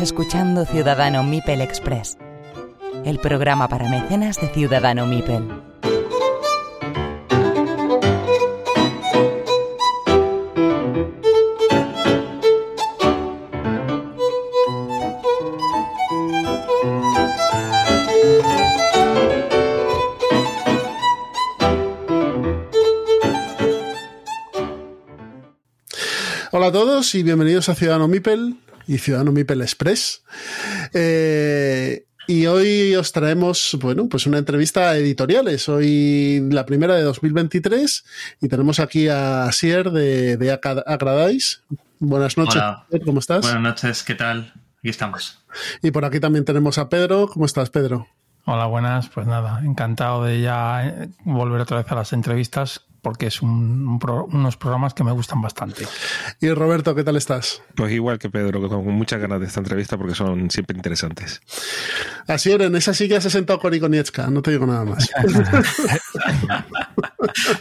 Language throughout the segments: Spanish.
Escuchando Ciudadano Mipel Express, el programa para mecenas de Ciudadano Mipel. Hola a todos y bienvenidos a Ciudadano Mipel y Ciudadano Mipel Express. Eh, y hoy os traemos, bueno, pues una entrevista a editoriales. Hoy la primera de 2023 y tenemos aquí a Sier de, de Agradais. Buenas noches, Hola. ¿cómo estás? Buenas noches, ¿qué tal? Aquí estamos. Y por aquí también tenemos a Pedro. ¿Cómo estás, Pedro? Hola, buenas. Pues nada, encantado de ya eh, volver otra vez a las entrevistas porque es un, un pro, unos programas que me gustan bastante. Y Roberto, ¿qué tal estás? Pues igual que Pedro, con muchas ganas de esta entrevista porque son siempre interesantes. Así era, en esa silla se ha sentado Cori Konietzka, no te digo nada más.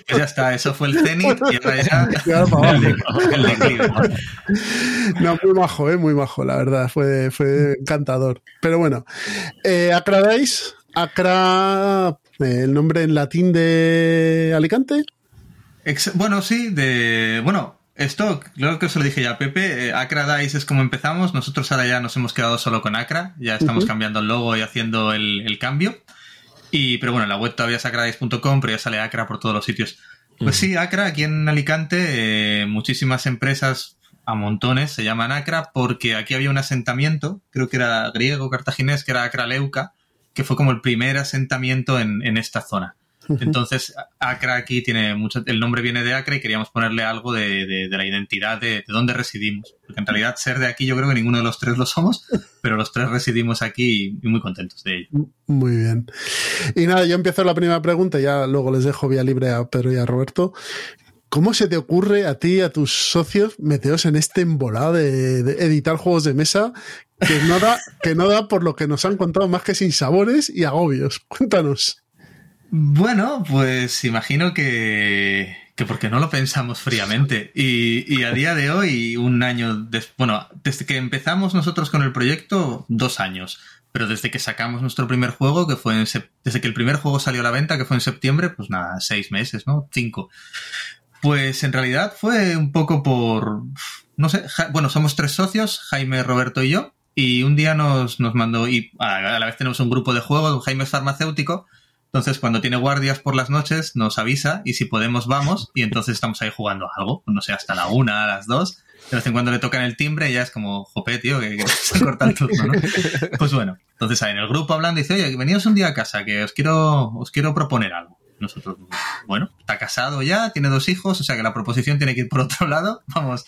pues ya está, eso fue el cenit y ahora ya, el, declive. No, muy majo, ¿eh? muy majo, la verdad, fue, fue encantador. Pero bueno, eh, Acradais, Acra, eh, el nombre en latín de Alicante. Ex- bueno, sí, de. Bueno, esto, creo que os lo dije ya a Pepe. eh, Acra Dice es como empezamos. Nosotros ahora ya nos hemos quedado solo con Acra. Ya estamos cambiando el logo y haciendo el, el cambio. Y, pero bueno, en la web todavía es acradice.com, pero ya sale Acra por todos los sitios. Pues sí, Acra, aquí en Alicante, eh, muchísimas empresas a montones se llaman Acra porque aquí había un asentamiento, creo que era griego, cartaginés, que era Acra Leuca, que fue como el primer asentamiento en, en esta zona. Entonces, Acra aquí tiene mucho. El nombre viene de Acra y queríamos ponerle algo de, de- de la identidad de, de dónde residimos. Porque en realidad, ser de aquí, yo creo que ninguno de los tres lo somos, pero los tres residimos aquí y muy contentos de ello. Muy bien. Y nada, yo empiezo la primera pregunta, ya luego les dejo vía libre a Pedro y a Roberto. ¿Cómo se te ocurre a ti y a tus socios meteos en este embolado de, de editar juegos de mesa que no, da, que no da por lo que nos han contado más que sin sabores y agobios? Cuéntanos. Bueno, pues imagino que, que porque no lo pensamos fríamente. Y, y a día de hoy, un año bueno, desde que empezamos nosotros con el proyecto, dos años. Pero desde que sacamos nuestro primer juego, que fue en desde que el primer juego salió a la venta, que fue en septiembre, pues nada, seis meses, ¿no? Cinco. Pues en realidad fue un poco por, no sé, bueno, somos tres socios, Jaime, Roberto y yo, y un día nos, nos mandó, y a la vez tenemos un grupo de juegos, Jaime es farmacéutico, entonces, cuando tiene guardias por las noches, nos avisa y si podemos, vamos. Y entonces estamos ahí jugando algo, no sé, hasta la una, a las dos. De vez en cuando le tocan el timbre y ya es como, jope, tío, que, que se corta el turno, ¿no? Pues bueno, entonces ahí en el grupo hablando dice, oye, veníos un día a casa, que os quiero, os quiero proponer algo. Nosotros, bueno, está casado ya, tiene dos hijos, o sea que la proposición tiene que ir por otro lado. Vamos,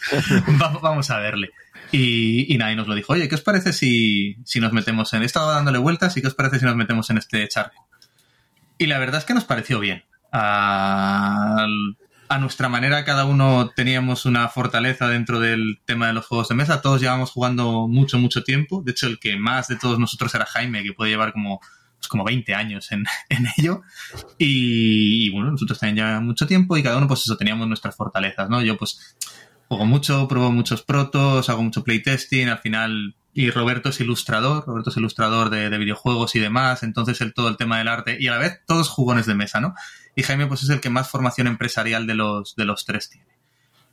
vamos, vamos a verle. Y, y nos lo dijo, oye, ¿qué os parece si, si nos metemos en... He estado dándole vueltas y ¿qué os parece si nos metemos en este charco? Y la verdad es que nos pareció bien. A, a nuestra manera, cada uno teníamos una fortaleza dentro del tema de los juegos de mesa. Todos llevamos jugando mucho, mucho tiempo. De hecho, el que más de todos nosotros era Jaime, que puede llevar como, pues como 20 años en, en ello. Y, y bueno, nosotros también llevamos mucho tiempo y cada uno, pues eso, teníamos nuestras fortalezas, ¿no? Yo, pues, juego mucho, pruebo muchos protos, hago mucho playtesting, al final y Roberto es ilustrador, Roberto es ilustrador de, de videojuegos y demás, entonces el, todo el tema del arte y a la vez todos jugones de mesa, ¿no? Y Jaime pues es el que más formación empresarial de los, de los tres tiene.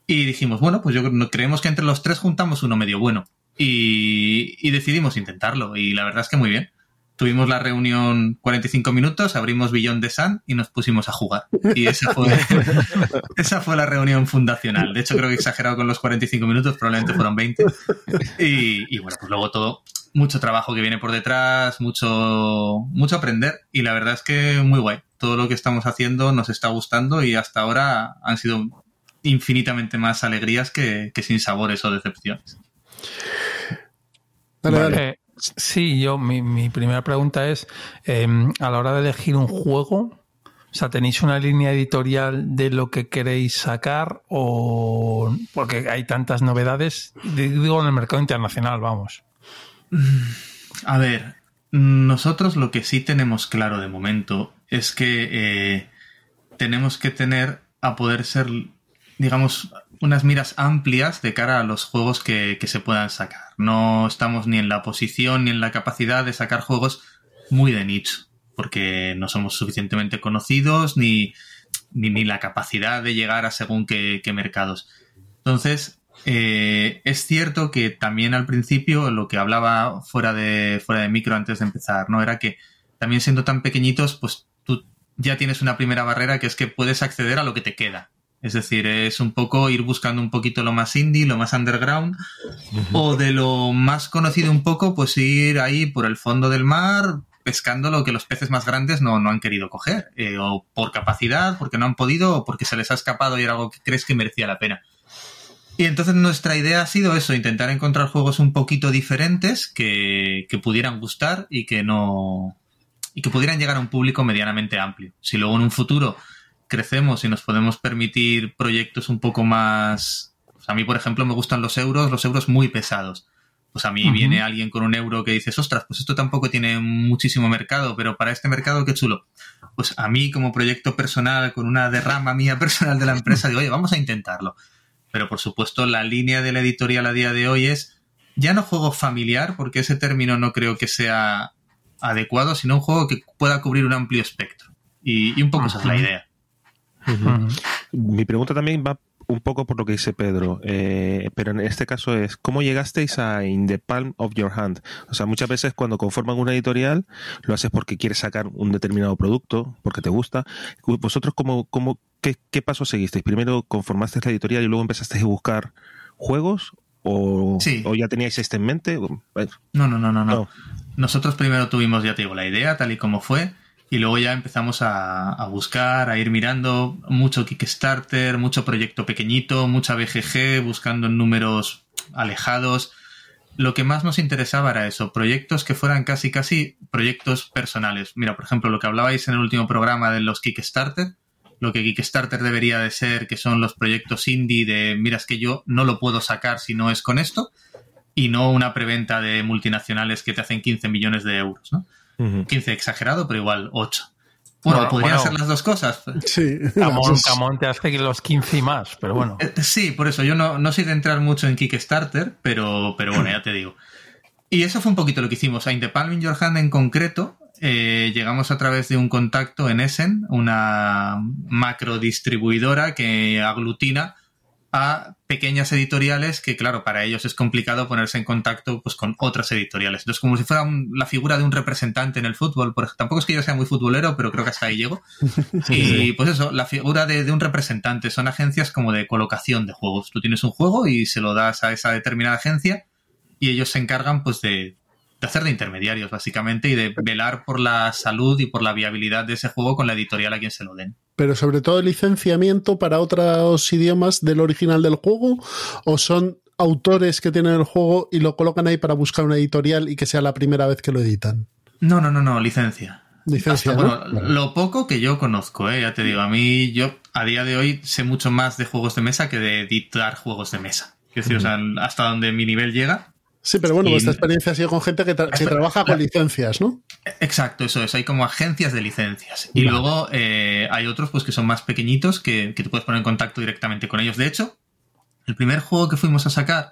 Y dijimos, bueno, pues yo creemos que entre los tres juntamos uno medio bueno. Y decidimos intentarlo. Y la verdad es que muy bien. Tuvimos la reunión 45 minutos, abrimos Billón de Sun y nos pusimos a jugar. Y esa fue, esa fue la reunión fundacional. De hecho, creo que he exagerado con los 45 minutos, probablemente fueron 20. Y, y bueno, pues luego todo, mucho trabajo que viene por detrás, mucho, mucho aprender. Y la verdad es que muy guay. Todo lo que estamos haciendo nos está gustando y hasta ahora han sido infinitamente más alegrías que, que sin sabores o decepciones. Dale, Vale. dale. Sí, yo, mi, mi primera pregunta es, eh, a la hora de elegir un juego, o sea, ¿tenéis una línea editorial de lo que queréis sacar o porque hay tantas novedades? Digo en el mercado internacional, vamos. A ver, nosotros lo que sí tenemos claro de momento es que eh, tenemos que tener a poder ser digamos, unas miras amplias de cara a los juegos que, que, se puedan sacar. No estamos ni en la posición ni en la capacidad de sacar juegos muy de nicho, porque no somos suficientemente conocidos ni, ni, ni la capacidad de llegar a según qué, qué mercados. Entonces, eh, es cierto que también al principio lo que hablaba fuera de, fuera de micro antes de empezar, ¿no? Era que también siendo tan pequeñitos, pues tú ya tienes una primera barrera que es que puedes acceder a lo que te queda. Es decir, es un poco ir buscando un poquito lo más indie, lo más underground, uh -huh. o de lo más conocido un poco, pues ir ahí por el fondo del mar, pescando lo que los peces más grandes no, no han querido coger, eh, o por capacidad, porque no han podido, o porque se les ha escapado y era algo que crees que merecía la pena. Y entonces nuestra idea ha sido eso, intentar encontrar juegos un poquito diferentes que, que pudieran gustar y que no. y que pudieran llegar a un público medianamente amplio. Si luego en un futuro crecemos y nos podemos permitir proyectos un poco más. Pues a mí, por ejemplo, me gustan los euros, los euros muy pesados. Pues a mí uh -huh. viene alguien con un euro que dices, ostras, pues esto tampoco tiene muchísimo mercado, pero para este mercado qué chulo. Pues a mí, como proyecto personal, con una derrama mía personal de la empresa, digo, oye, vamos a intentarlo. Pero por supuesto, la línea de la editorial a día de hoy es ya no juego familiar, porque ese término no creo que sea adecuado, sino un juego que pueda cubrir un amplio espectro. Y, y un poco uh -huh. esa es la idea. Uh -huh. Mi pregunta también va un poco por lo que dice Pedro, eh, pero en este caso es, ¿cómo llegasteis a In the Palm of Your Hand? O sea, muchas veces cuando conforman una editorial, lo haces porque quieres sacar un determinado producto, porque te gusta. ¿Vosotros cómo, cómo, qué, qué paso seguisteis? ¿Primero conformasteis la editorial y luego empezasteis a buscar juegos? ¿O, sí. ¿o ya teníais este en mente? Bueno, no, no, no, no, no. Nosotros primero tuvimos, ya te digo, la idea tal y como fue y luego ya empezamos a, buscar, a ir mirando mucho Kickstarter, mucho proyecto pequeñito, mucha BGG, buscando números alejados. Lo que más nos interesaba era eso, proyectos que fueran casi, casi proyectos personales. Mira, por ejemplo, lo que hablabais en el último programa de los Kickstarter, lo que Kickstarter debería de ser, que son los proyectos indie de, mira, es que yo no lo puedo sacar si no es con esto, y no una preventa de multinacionales que te hacen 15 millones de euros, ¿no? Uh -huh. 15 exagerado, pero igual 8. Bueno, bueno podrían bueno, ser las dos cosas. Sí. Camón, Camón te hace los 15 y más, pero bueno. Eh, sí, por eso yo no, no soy de entrar mucho en Kickstarter, pero, pero bueno, ya te digo. Y eso fue un poquito lo que hicimos. A In the Palm in Your Hand en concreto, eh, llegamos a través de un contacto en Essen, una macro distribuidora que aglutina a pequeñas editoriales que, claro, para ellos es complicado ponerse en contacto pues, con otras editoriales. Entonces, como si fuera un, la figura de un representante en el fútbol. Por, tampoco es que yo sea muy futbolero, pero creo que hasta ahí llego. y pues eso, la figura de, de, un representante. Son agencias como de colocación de juegos. Tú tienes un juego y se lo das a esa determinada agencia y ellos se encargan pues de, de hacer de intermediarios, básicamente, y de velar por la salud y por la viabilidad de ese juego con la editorial a quien se lo den pero sobre todo licenciamiento para otros idiomas del original del juego o son autores que tienen el juego y lo colocan ahí para buscar una editorial y que sea la primera vez que lo editan. No, no, no, no, licencia. Licencia. Hasta, ¿no? bueno, lo poco que yo conozco, ¿eh? ya te digo, a mí yo a día de hoy sé mucho más de juegos de mesa que de editar juegos de mesa. Quiero decir, uh -huh. o sea, hasta donde mi nivel llega, Sí, pero bueno, y... vuestra experiencia ha sido con gente que, tra que trabaja con licencias, ¿no? Exacto, eso es. Hay como agencias de licencias. Y luego eh, hay otros pues que son más pequeñitos que, que te puedes poner en contacto directamente con ellos. De hecho, el primer juego que fuimos a sacar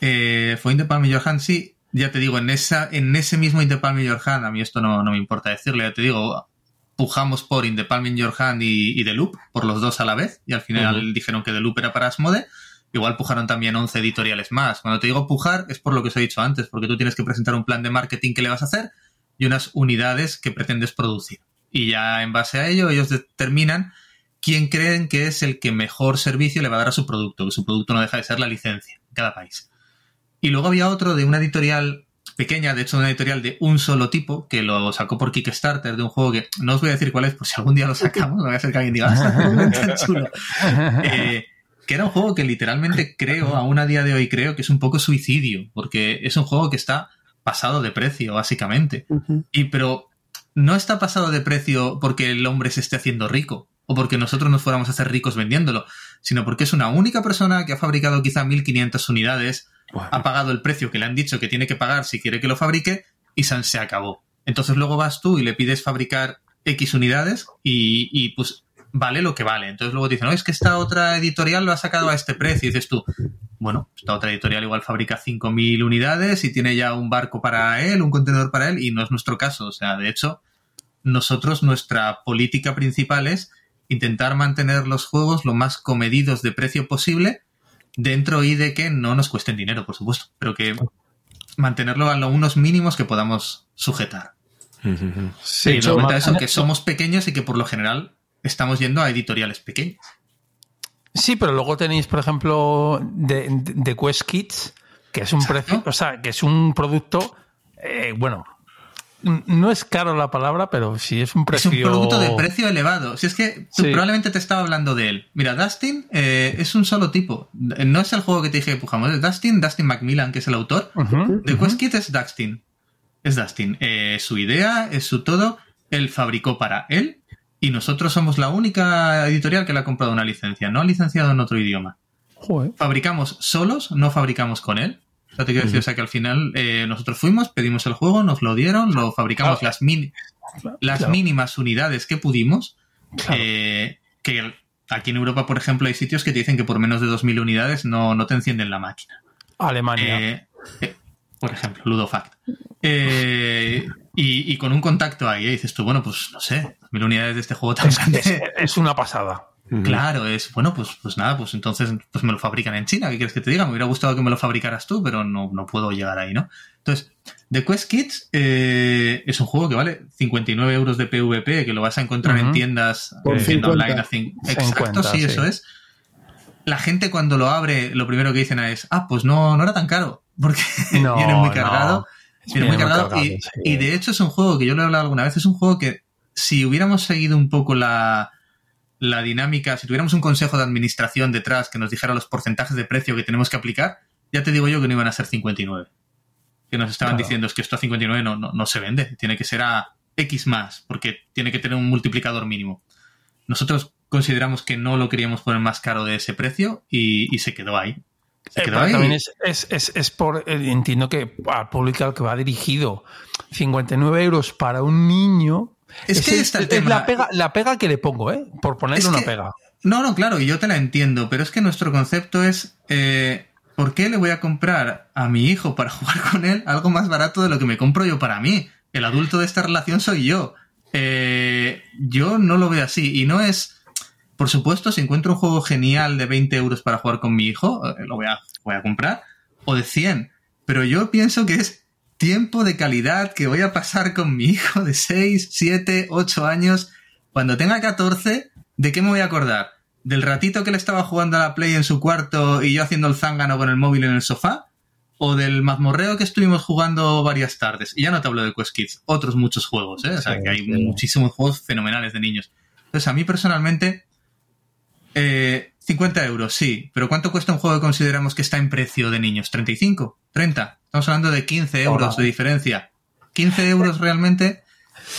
eh, fue In the Palm of Your Hand. Sí, ya te digo, en, esa, en ese mismo In the Palm of Your Hand, a mí esto no, no me importa decirle, ya te digo, pujamos por In the Palm in Your Hand y, y The Loop, por los dos a la vez, y al final uh -huh. dijeron que The Loop era para Asmode. Igual pujaron también 11 editoriales más. Cuando te digo pujar es por lo que os he dicho antes, porque tú tienes que presentar un plan de marketing que le vas a hacer y unas unidades que pretendes producir. Y ya en base a ello ellos determinan quién creen que es el que mejor servicio le va a dar a su producto, que su producto no deja de ser la licencia en cada país. Y luego había otro de una editorial pequeña, de hecho una editorial de un solo tipo, que lo sacó por Kickstarter, de un juego que no os voy a decir cuál es, por si algún día lo sacamos, no voy a ser que alguien diga, ah, tan chulo. Eh, que era un juego que literalmente creo, aún a día de hoy creo que es un poco suicidio, porque es un juego que está pasado de precio, básicamente. Uh -huh. Y pero no está pasado de precio porque el hombre se esté haciendo rico o porque nosotros nos fuéramos a hacer ricos vendiéndolo, sino porque es una única persona que ha fabricado quizá 1500 unidades, ha pagado el precio que le han dicho que tiene que pagar si quiere que lo fabrique y se, se acabó. Entonces luego vas tú y le pides fabricar X unidades y, y pues vale lo que vale. Entonces luego dicen, no, es que esta otra editorial lo ha sacado a este precio. Y dices tú, bueno, esta otra editorial igual fabrica 5.000 unidades y tiene ya un barco para él, un contenedor para él, y no es nuestro caso. O sea, de hecho, nosotros, nuestra política principal es intentar mantener los juegos lo más comedidos de precio posible dentro y de que no nos cuesten dinero, por supuesto, pero que mantenerlo a lo unos mínimos que podamos sujetar. Sí, y está eso, que somos pequeños y que por lo general estamos yendo a editoriales pequeñas. Sí, pero luego tenéis, por ejemplo, de, de- de Quest Kids, que es un precio, o sea, que es un producto, eh, bueno, no es caro la palabra, pero sí es un Es precio. un producto de precio elevado. Si es que tú Sí. probablemente te estaba hablando de él. Mira, Dustin eh, es un solo tipo. No es el juego que te dije que pujamos. Es Dustin, Dustin Macmillan, que es el autor. The ujú. Quest Kit es Dustin. Es Dustin. Eh, su idea, es su todo. Él fabricó para él. Y nosotros somos la única editorial que le ha comprado una licencia. No ha licenciado en otro idioma. Joder. Fabricamos solos, no fabricamos con él. O sea, te quiero decir, o sea, que al final eh, nosotros fuimos, pedimos el juego, nos lo dieron, lo fabricamos Claro. las, mini- las Claro. mínimas unidades que pudimos. Eh, que aquí en Europa, por ejemplo, hay sitios que te dicen que por menos de 2.000 unidades no, no te encienden la máquina. Alemania. Eh, por ejemplo, Ludofact. Eh, y, y con un contacto ahí, eh, dices tú, bueno, pues no sé, mil unidades de este juego tan es, grande. es- es una pasada. Claro, es bueno, pues, pues nada, pues entonces pues me lo fabrican en China. ¿Qué quieres que te diga? Me hubiera gustado que me lo fabricaras tú, pero no, no puedo llegar ahí, ¿no? Entonces, The Quest Kids eh, es un juego que vale 59 euros de PvP, que lo vas a encontrar en tiendas Por en tienda 50. online. a Exacto, 50, sí, sí. eso es. La gente cuando lo abre, lo primero que dicen es, ah, pues no, no era tan caro, porque No, viene muy no. cargado. Viene muy cargado, y, sí. y de hecho es un juego que yo lo he hablado alguna vez, es un juego que si hubiéramos seguido un poco la, la dinámica, si tuviéramos un consejo de administración detrás que nos dijera los porcentajes de precio que tenemos que aplicar, ya te digo yo que no iban a ser 59. Que nos estaban Claro. diciendo es que esto a 59 no, no, no se vende, tiene que ser a X más, porque tiene que tener un multiplicador mínimo. Nosotros consideramos que no lo queríamos poner más caro de ese precio y, y se quedó ahí. Eh, pero también es, es, es, es por, eh, entiendo que al público al que va dirigido, 59 euros para un niño. Es que es, el tema. la, pega, la pega que le pongo, ¿eh? Por ponerle una que- pega. No, no, claro, y yo te la entiendo, pero es que nuestro concepto es, eh, ¿por qué le voy a comprar a mi hijo para jugar con él algo más barato de lo que me compro yo para mí? El adulto de esta relación soy yo. Eh, yo no lo veo así, y no es, por supuesto, si encuentro un juego genial de 20 euros para jugar con mi hijo, eh, lo voy a, voy a comprar, o de 100, pero yo pienso que es tiempo de calidad que voy a pasar con mi hijo de 6, 7, 8 años. Cuando tenga 14, ¿de qué me voy a acordar? ¿Del ratito que le estaba jugando a la Play en su cuarto y yo haciendo el zángano con el móvil en el sofá? ¿O del mazmorreo que estuvimos jugando varias tardes? Y ya no te hablo de Quest Kids, otros muchos juegos, ¿eh? O sea, que hay muchísimos juegos fenomenales de niños. Entonces, a mí personalmente, eh, 50 euros, sí. Pero ¿cuánto cuesta un juego que consideramos que está en precio de niños? ¿35? ¿30? Estamos hablando de 15 euros Hola. de diferencia. ¿15 euros realmente?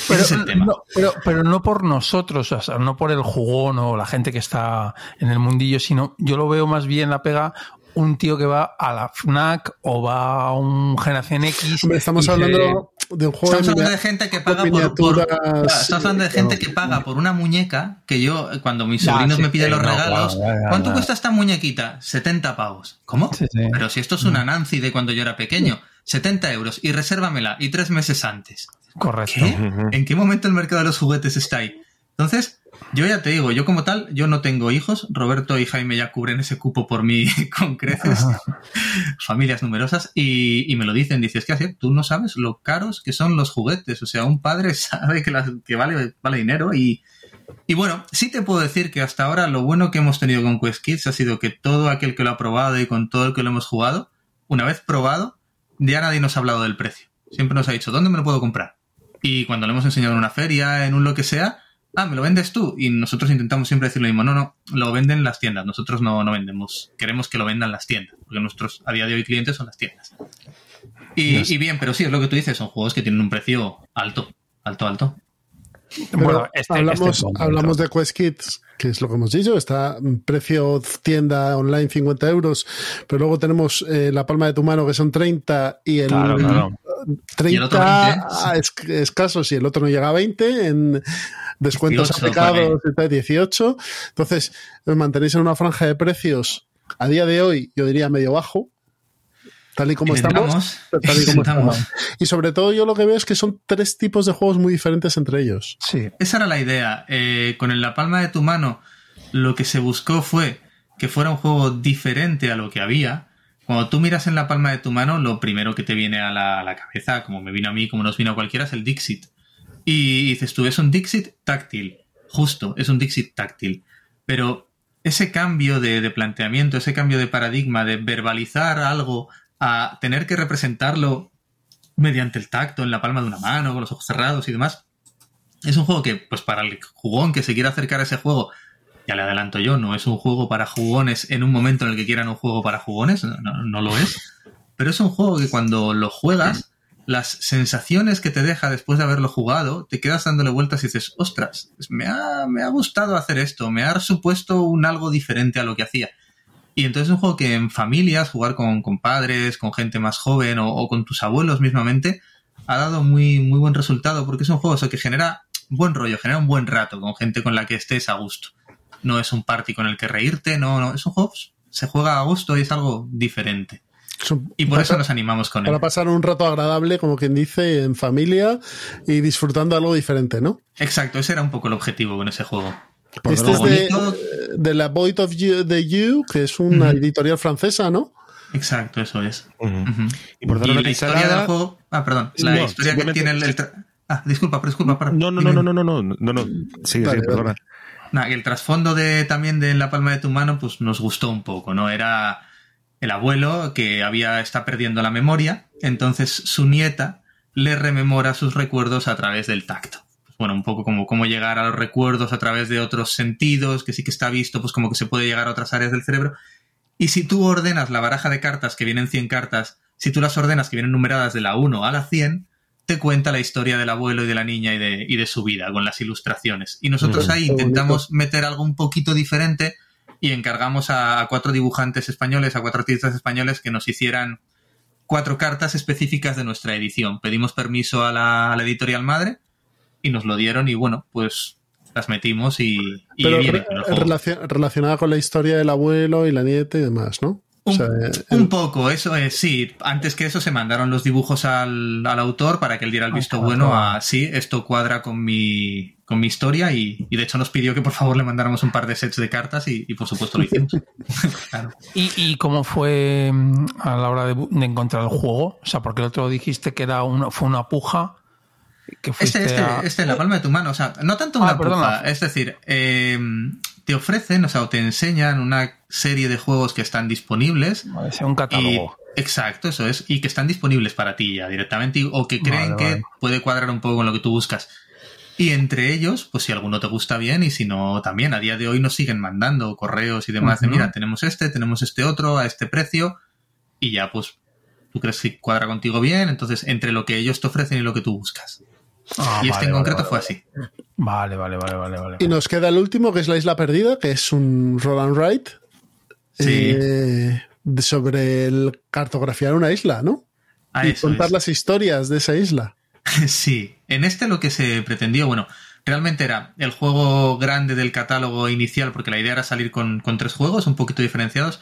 Pero, Ese es el tema. no, pero, pero no por nosotros, o sea, no por el jugón o la gente que está en el mundillo, sino yo lo veo más bien la pega un tío que va a la FNAC o va a un Generación X. Hombre, estamos se- hablando de un juego Estamos de, hablando de gente que paga por, por- miniaturas, Claro, estamos hablando de gente que paga por una muñeca que yo, cuando mis Ya, sobrinos sí, me piden sí, los no, regalos, claro, ya, ya, ¿cuánto ya. cuesta esta muñequita? 70 pavos. ¿Cómo? Sí, sí. Pero si esto es una Nancy de cuando yo era pequeño, 70 euros y resérvamela y tres meses antes. Correcto. ¿Qué? ¿En qué momento el mercado de los juguetes está ahí? Entonces, yo ya te digo, yo como tal, yo no tengo hijos. Roberto y Jaime ya cubren ese cupo por mí con creces. Familias numerosas. Y, y me lo dicen, dices, ¿qué hacer? Tú no sabes lo caros que son los juguetes. O sea, un padre sabe que, las- que vale, vale dinero y... Y bueno, sí te puedo decir que hasta ahora lo bueno que hemos tenido con Quest Kids ha sido que todo aquel que lo ha probado y con todo el que lo hemos jugado, una vez probado, ya nadie nos ha hablado del precio. Siempre nos ha dicho, ¿dónde me lo puedo comprar? Y cuando lo hemos enseñado en una feria, en un lo que sea, ah, ¿me lo vendes tú? Y nosotros intentamos siempre decir lo mismo, no, no, lo venden las tiendas, nosotros no, no vendemos, queremos que lo vendan las tiendas, porque nuestros a día de hoy clientes son las tiendas. Y, y bien, pero sí, es lo que tú dices, son juegos que tienen un precio alto, alto, alto. Pero Bueno, este- hablamos, este punto. hablamos de Quest Kids, que es lo que hemos dicho, está precio tienda online 50 euros, pero luego tenemos eh, la palma de tu mano que son 30 y el, Claro, claro. 30 escasos y el otro no llega a 20 en descuentos 18, aplicados, 18. Entonces, os mantenéis en una franja de precios a día de hoy, yo diría medio bajo, tal y como estamos. Tal y, como estamos. y sobre todo yo lo que veo es que son tres tipos de juegos muy diferentes entre ellos. Sí. Esa era la idea. Eh, con la palma de tu mano, lo que se buscó fue que fuera un juego diferente a lo que había. Cuando tú miras en la palma de tu mano, lo primero que te viene a la, cabeza, como me vino a mí, como nos vino a cualquiera, es el Dixit. Y dices tú, es un Dixit táctil. Justo, es un Dixit táctil. Pero ese cambio de, de, planteamiento, ese cambio de paradigma, de verbalizar algo a tener que representarlo mediante el tacto en la palma de una mano, con los ojos cerrados y demás, es un juego que, pues para el jugón que se quiera acercar a ese juego, ya le adelanto yo, no es un juego para jugones en un momento en el que quieran un juego para jugones, no, no, no lo es, pero es un juego que cuando lo juegas las sensaciones que te deja después de haberlo jugado, te quedas dándole vueltas y dices, ostras, me ha, me ha gustado hacer esto, me ha supuesto un algo diferente a lo que hacía. Y entonces es un juego que en familias, jugar con, padres, con gente más joven o, con tus abuelos mismamente, ha dado muy, muy buen resultado porque es un juego que genera buen rollo, genera un buen rato con gente con la que estés a gusto. No es un party con el que reírte, no, no, es un juego, se juega a gusto y es algo diferente. Y por eso nos animamos con él. Para pasar un rato agradable, como quien dice, en familia y disfrutando algo diferente, ¿no? Exacto, ese era un poco el objetivo con ese juego. Este es de, de, la Void of you, the You, que es una uh -huh. editorial francesa, ¿no? Exacto, eso es. Uh -huh. Uh -huh. Y por dar y una la historia del juego. Ah, perdón. La No, historia que tiene el. Ah, disculpa, pero disculpa. para- No, no, no, no, no, no, no, no, no. Sigue, Vale, sigue, perdona. El trasfondo de también de la palma de tu mano, pues nos gustó un poco, ¿no? Era el abuelo que había está perdiendo la memoria, entonces su nieta le rememora sus recuerdos a través del tacto. Pues bueno, un poco como cómo llegar a los recuerdos a través de otros sentidos, que sí que está visto, pues como que se puede llegar a otras áreas del cerebro. Y si tú ordenas la baraja de cartas, que vienen 100 cartas, si tú las ordenas que vienen numeradas de la 1 a la 100, te cuenta la historia del abuelo y de la niña y de, y de su vida, con las ilustraciones. Y nosotros Mm, ahí bonito. intentamos meter algo un poquito diferente y encargamos a, a cuatro dibujantes españoles, a cuatro artistas españoles que nos hicieran cuatro cartas específicas de nuestra edición. Pedimos permiso a la, a la editorial madre y nos lo dieron y bueno, pues las metimos y, y Pero viene re- con el juego. relacion- relacionada con la historia del abuelo y la nieta y demás, ¿no? O Un, sea, un poco, eso es, sí. Antes que eso se mandaron los dibujos al, al autor para que él diera el visto bueno a sí, esto cuadra con mi, con mi historia y, y de hecho nos pidió que por favor le mandáramos un par de sets de cartas y, y por supuesto lo hicimos. claro. ¿Y, y cómo fue mm, a la hora de, de encontrar el juego? O sea, porque el otro dijiste que era una, fue una puja. Que Este, este, a- este, en la palma de tu mano, o sea, no tanto Ah, una puja, es decir, eh, te ofrecen, o sea, o te enseñan una serie de juegos que están disponibles Vale, sea un Y, catálogo. exacto, eso es. Y que están disponibles para ti ya directamente o que creen Vale, que vale. puede cuadrar un poco con lo que tú buscas. Y entre ellos, pues si alguno te gusta bien y si no, también a día de hoy nos siguen mandando correos y demás de, mira, tenemos este, tenemos este otro, a este precio y ya pues tú crees que cuadra contigo bien, entonces entre lo que ellos te ofrecen y lo que tú buscas. Ah, y este vale, en vale, concreto vale, fue así. Vale, vale, vale, vale, vale. y nos queda el último, que es la isla perdida, que es un roll and write Sí. eh, sobre el cartografiar una isla, ¿no? A y contar es. las historias de esa isla. Sí, en este lo que se pretendió, bueno, realmente era el juego grande del catálogo inicial, porque la idea era salir con, con tres juegos un poquito diferenciados.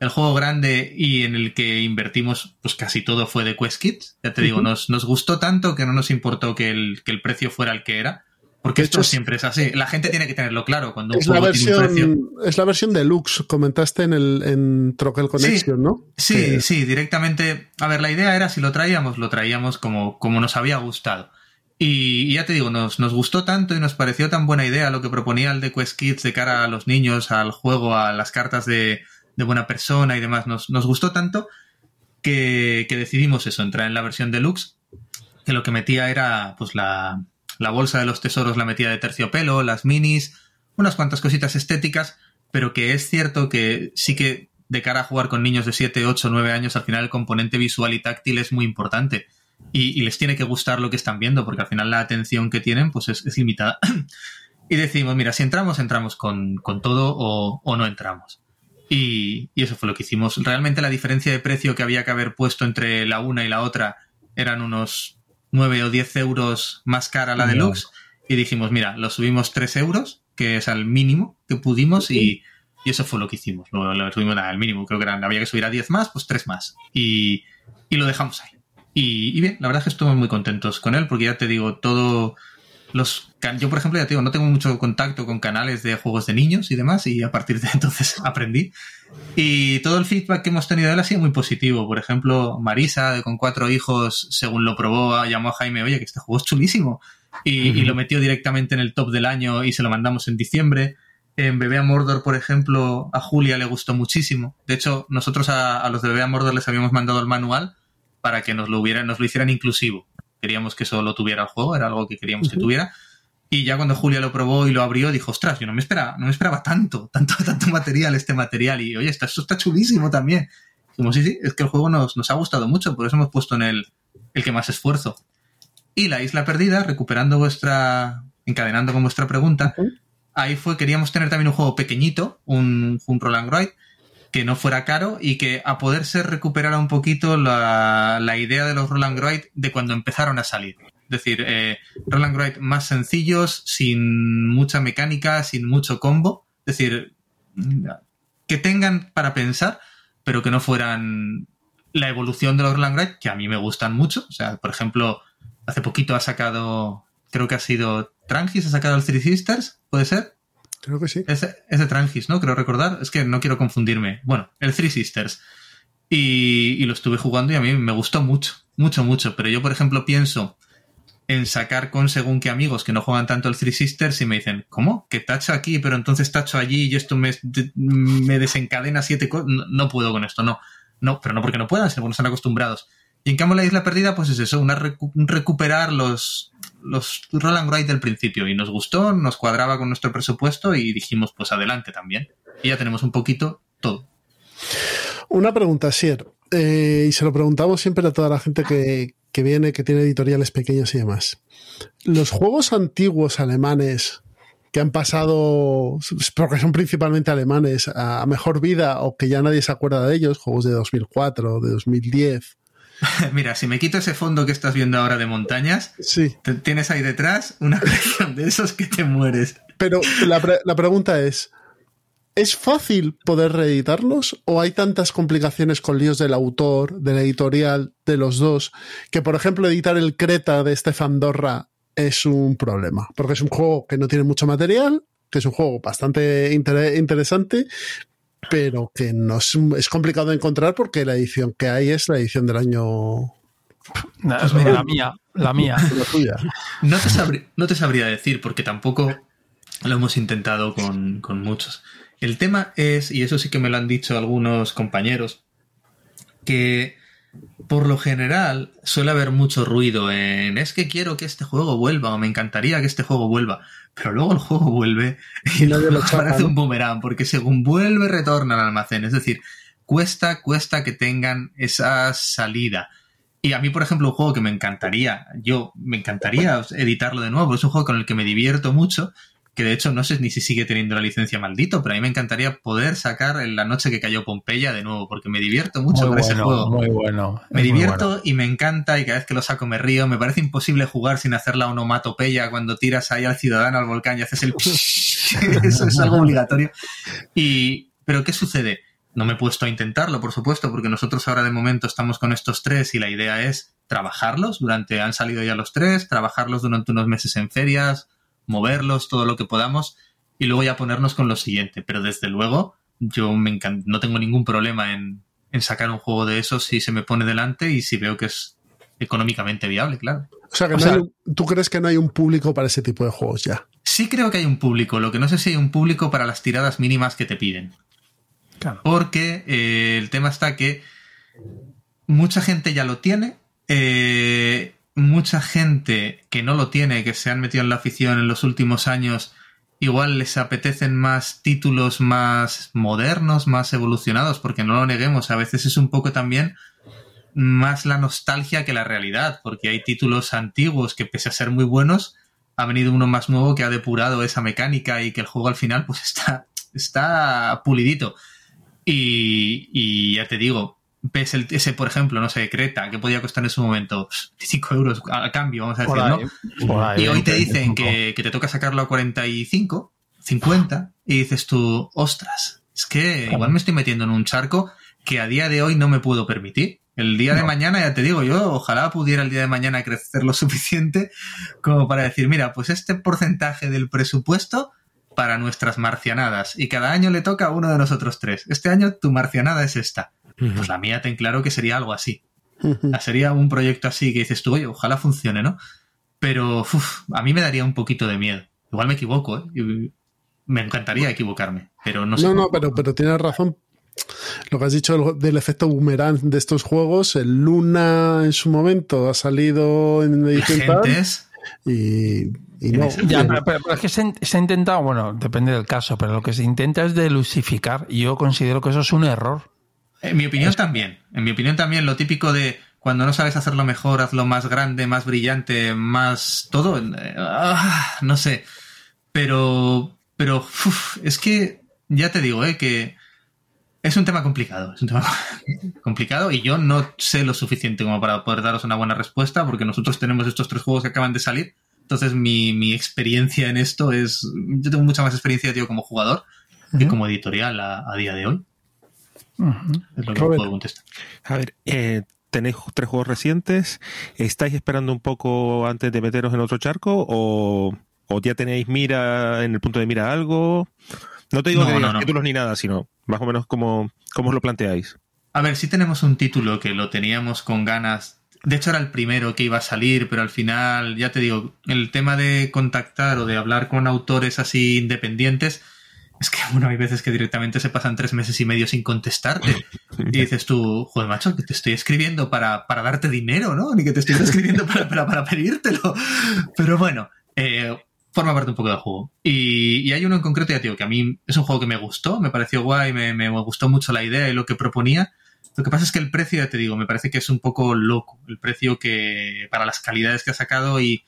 El juego grande y en el que invertimos, pues casi todo fue de Quest Kids. Ya te digo, nos, nos gustó tanto que no nos importó que el, que el precio fuera el que era. Porque De esto hecho, siempre es así. La gente tiene que tenerlo claro cuando un Es la, juego tiene un precio. versión, es la versión deluxe, comentaste en el en Troquel Connection, ¿no? Sí, Que- sí, directamente. A ver, la idea era si lo traíamos, lo traíamos como, como nos había gustado. Y, y ya te digo, nos, nos gustó tanto y nos pareció tan buena idea lo que proponía el de Quest Kids de cara a los niños, al juego, a las cartas de, de buena persona y demás. Nos, nos gustó tanto que, que decidimos eso, entrar en la versión deluxe, que lo que metía era pues la, la bolsa de los tesoros, la metía de terciopelo, las minis, unas cuantas cositas estéticas, pero que es cierto que sí que de cara a jugar con niños de 7, 8, 9 años, al final el componente visual y táctil es muy importante. Y, les tiene que gustar lo que están viendo, porque al final la atención que tienen pues es, limitada. y decimos, mira, si entramos, entramos con, con todo o no entramos. Y, y eso fue lo que hicimos. Realmente la diferencia de precio que había que haber puesto entre la una y la otra eran unos 9 o 10 euros más cara la deluxe y dijimos, mira, lo subimos 3 euros, que es al mínimo que pudimos y, y eso fue lo que hicimos. Lo, lo subimos al mínimo, creo que eran, había que subir a 10 más, pues 3 más. Y, y lo dejamos ahí. Y, y, bien, la verdad es que estuvimos muy contentos con él, porque ya te digo, todo los yo por ejemplo ya te digo, no tengo mucho contacto con canales de juegos de niños y demás, y a partir de entonces aprendí. Y todo el feedback que hemos tenido de él ha sido muy positivo. Por ejemplo, Marisa, con cuatro hijos, según lo probó, llamó a Jaime, oye, que este juego es chulísimo. Y, y lo metió directamente en el top del año y se lo mandamos en diciembre. En Bebé a Mordor, por ejemplo, a Julia le gustó muchísimo. De hecho, nosotros a, a los de Bebé a Mordor les habíamos mandado el manual para que nos lo, hubieran, nos lo hicieran inclusivo. Queríamos que eso lo tuviera el juego, era algo que queríamos uh -huh. que tuviera. Y ya cuando Julia lo probó y lo abrió, dijo, ostras, yo no me esperaba, no me esperaba tanto, tanto, tanto material, este material. Y oye, esto, esto está chulísimo también. Como sí, sí, es que el juego nos, nos ha gustado mucho, por eso hemos puesto en el, el que más esfuerzo. Y la isla perdida, recuperando vuestra, encadenando con vuestra pregunta, uh -huh. ahí fue, queríamos tener también un juego pequeñito, un, un Roll and Ride, que no fuera caro y que a poder ser recuperara un poquito la, la idea de los Roland Ride de cuando empezaron a salir. Es decir, eh, Roland Ride más sencillos, sin mucha mecánica, sin mucho combo. Es decir, que tengan para pensar, pero que no fueran la evolución de los Roland Ride, que a mí me gustan mucho. O sea, por ejemplo, hace poquito ha sacado, creo que ha sido Trangis, ha sacado el Three Sisters, ¿puede ser? Creo que sí. Es, es, de Trangis, ¿no? Creo recordar. Es que no quiero confundirme. Bueno, el Three Sisters. Y, lo estuve jugando y a mí me gustó mucho, mucho, mucho. Pero yo, por ejemplo, pienso en sacar con según qué amigos que no juegan tanto el Three Sisters y me dicen, ¿cómo? Que tacho aquí, pero entonces tacho allí y esto me, me desencadena siete cosas. No, no, puedo con esto, no. No, pero no porque no puedan, sino porque no están acostumbrados. Y en cambio la isla perdida, pues es eso, una recu recuperar los, los Roland Wright del principio. Y nos gustó, nos cuadraba con nuestro presupuesto y dijimos, pues adelante también. Y ya tenemos un poquito todo. Una pregunta, Sier. Eh, y se lo preguntamos siempre a toda la gente que, que viene, que tiene editoriales pequeñas y demás. Los juegos antiguos alemanes que han pasado, porque son principalmente alemanes, a mejor vida o que ya nadie se acuerda de ellos, juegos de 2004, de 2010, Mira, si me quito ese fondo que estás viendo ahora de montañas, sí. tienes ahí detrás una colección de esos que te mueres. Pero la, pre la pregunta es, ¿es fácil poder reeditarlos o hay tantas complicaciones con líos del autor, de la editorial, de los dos, que por ejemplo editar el Creta de Stefan Dorra es un problema? Porque es un juego que no tiene mucho material, que es un juego bastante inter interesante, pero que no es, es, complicado de encontrar porque la edición que hay es la edición del año. No, pues mira, la mía, la mía. La tuya. No te, sabría, no te sabría decir porque tampoco lo hemos intentado con, con, muchos. El tema es, y eso sí que me lo han dicho algunos compañeros, que por lo general suele haber mucho ruido en es que quiero que este juego vuelva o me encantaría que este juego vuelva pero luego el juego vuelve y lo parece un boomerang, porque según vuelve retorna al almacén. Es decir, cuesta, cuesta que tengan esa salida. Y a mí, por ejemplo, un juego que me encantaría, yo me encantaría editarlo de nuevo, es un juego con el que me divierto mucho, que de hecho no sé ni si sigue teniendo la licencia maldito, pero a mí me encantaría poder sacar en la noche que cayó Pompeya de nuevo, porque me divierto mucho muy con bueno, ese juego. Muy bueno. Me divierto bueno. y me encanta y cada vez que lo saco me río. Me parece imposible jugar sin hacer la onomatopeya cuando tiras ahí al ciudadano al volcán y haces el... Eso es algo obligatorio. Y... Pero ¿qué sucede? No me he puesto a intentarlo, por supuesto, porque nosotros ahora de momento estamos con estos tres y la idea es trabajarlos durante, han salido ya los tres, trabajarlos durante unos meses en ferias, moverlos, todo lo que podamos, y luego ya ponernos con lo siguiente. Pero desde luego, yo me no tengo ningún problema en, en, sacar un juego de esos si se me pone delante y si veo que es económicamente viable, claro. O sea, que o no sea, hay, tú crees que no hay un público para ese tipo de juegos ya. Sí creo que hay un público, lo que no sé si hay un público para las tiradas mínimas que te piden. Claro. Porque eh, el tema está que mucha gente ya lo tiene, eh, mucha gente que no lo tiene, que se han metido en la afición en los últimos años, igual les apetecen más títulos más modernos, más evolucionados, porque no lo neguemos, a veces es un poco también más la nostalgia que la realidad, porque hay títulos antiguos que pese a ser muy buenos, ha venido uno más nuevo que ha depurado esa mecánica y que el juego al final pues está, está pulidito. Y, y ya te digo, ves el, ese, por ejemplo, no sé, Creta, que podía costar en su momento 5 euros a cambio, vamos a decir, ¿no? y hoy te dicen que, que, te toca sacarlo a 45, 50, y dices tú, ostras, es que igual me estoy metiendo en un charco que a día de hoy no me puedo permitir. El día de mañana, ya te digo yo, ojalá pudiera el día de mañana crecer lo suficiente como para decir, mira, pues este porcentaje del presupuesto para nuestras marcianadas y cada año le toca a uno de nosotros tres. Este año tu marcianada es esta. Pues la mía ten claro que sería algo así. Sería un proyecto así que dices tú, oye, ojalá funcione, ¿no? Pero a mí me daría un poquito de miedo. Igual me equivoco, ¿eh? Me encantaría equivocarme, pero no sé. No, no, pero, pero tienes razón lo que has dicho del efecto boomerang de estos juegos, el Luna en su momento ha salido en edición y, no. pero, es que se, ha intentado, bueno, depende del caso, pero lo que se intenta es delusificar y yo considero que eso es un error. En mi opinión también, en mi opinión también lo típico de cuando no sabes hacerlo mejor, hazlo más grande, más brillante, más todo, eh, ah, no sé, pero, pero es que ya te digo, eh, que es un tema complicado, es un tema complicado y yo no sé lo suficiente como para poder daros una buena respuesta porque nosotros tenemos estos tres juegos que acaban de salir. Entonces mi, experiencia en esto es, yo tengo mucha más experiencia tío, como jugador que como editorial a, día de hoy. Es lo que puedo contestar. A ver, eh, tenéis tres juegos recientes. ¿Estáis esperando un poco antes de meteros en otro charco o, o ya tenéis mira en el punto de mira algo? No te digo que no, títulos ni nada, sino más o menos cómo, cómo os lo planteáis. A ver, sí tenemos un título que lo teníamos con ganas. De hecho, era el primero que iba a salir, pero al final, ya te digo, el tema de contactar o de hablar con autores así independientes, es que bueno, hay veces que directamente se pasan tres meses y medio sin contestarte. Y dices tú, joder, macho, que te estoy escribiendo para, para darte dinero, ¿no? Ni que te estoy escribiendo para, para, para pedírtelo. Pero bueno, eh, forma parte un poco del juego. Y, hay uno en concreto, ya digo, que a mí es un juego que me gustó, me pareció guay, me, me, gustó mucho la idea y lo que proponía. Lo que pasa es que el precio, ya te digo, me parece que es un poco loco. El precio que, para las calidades que ha sacado y,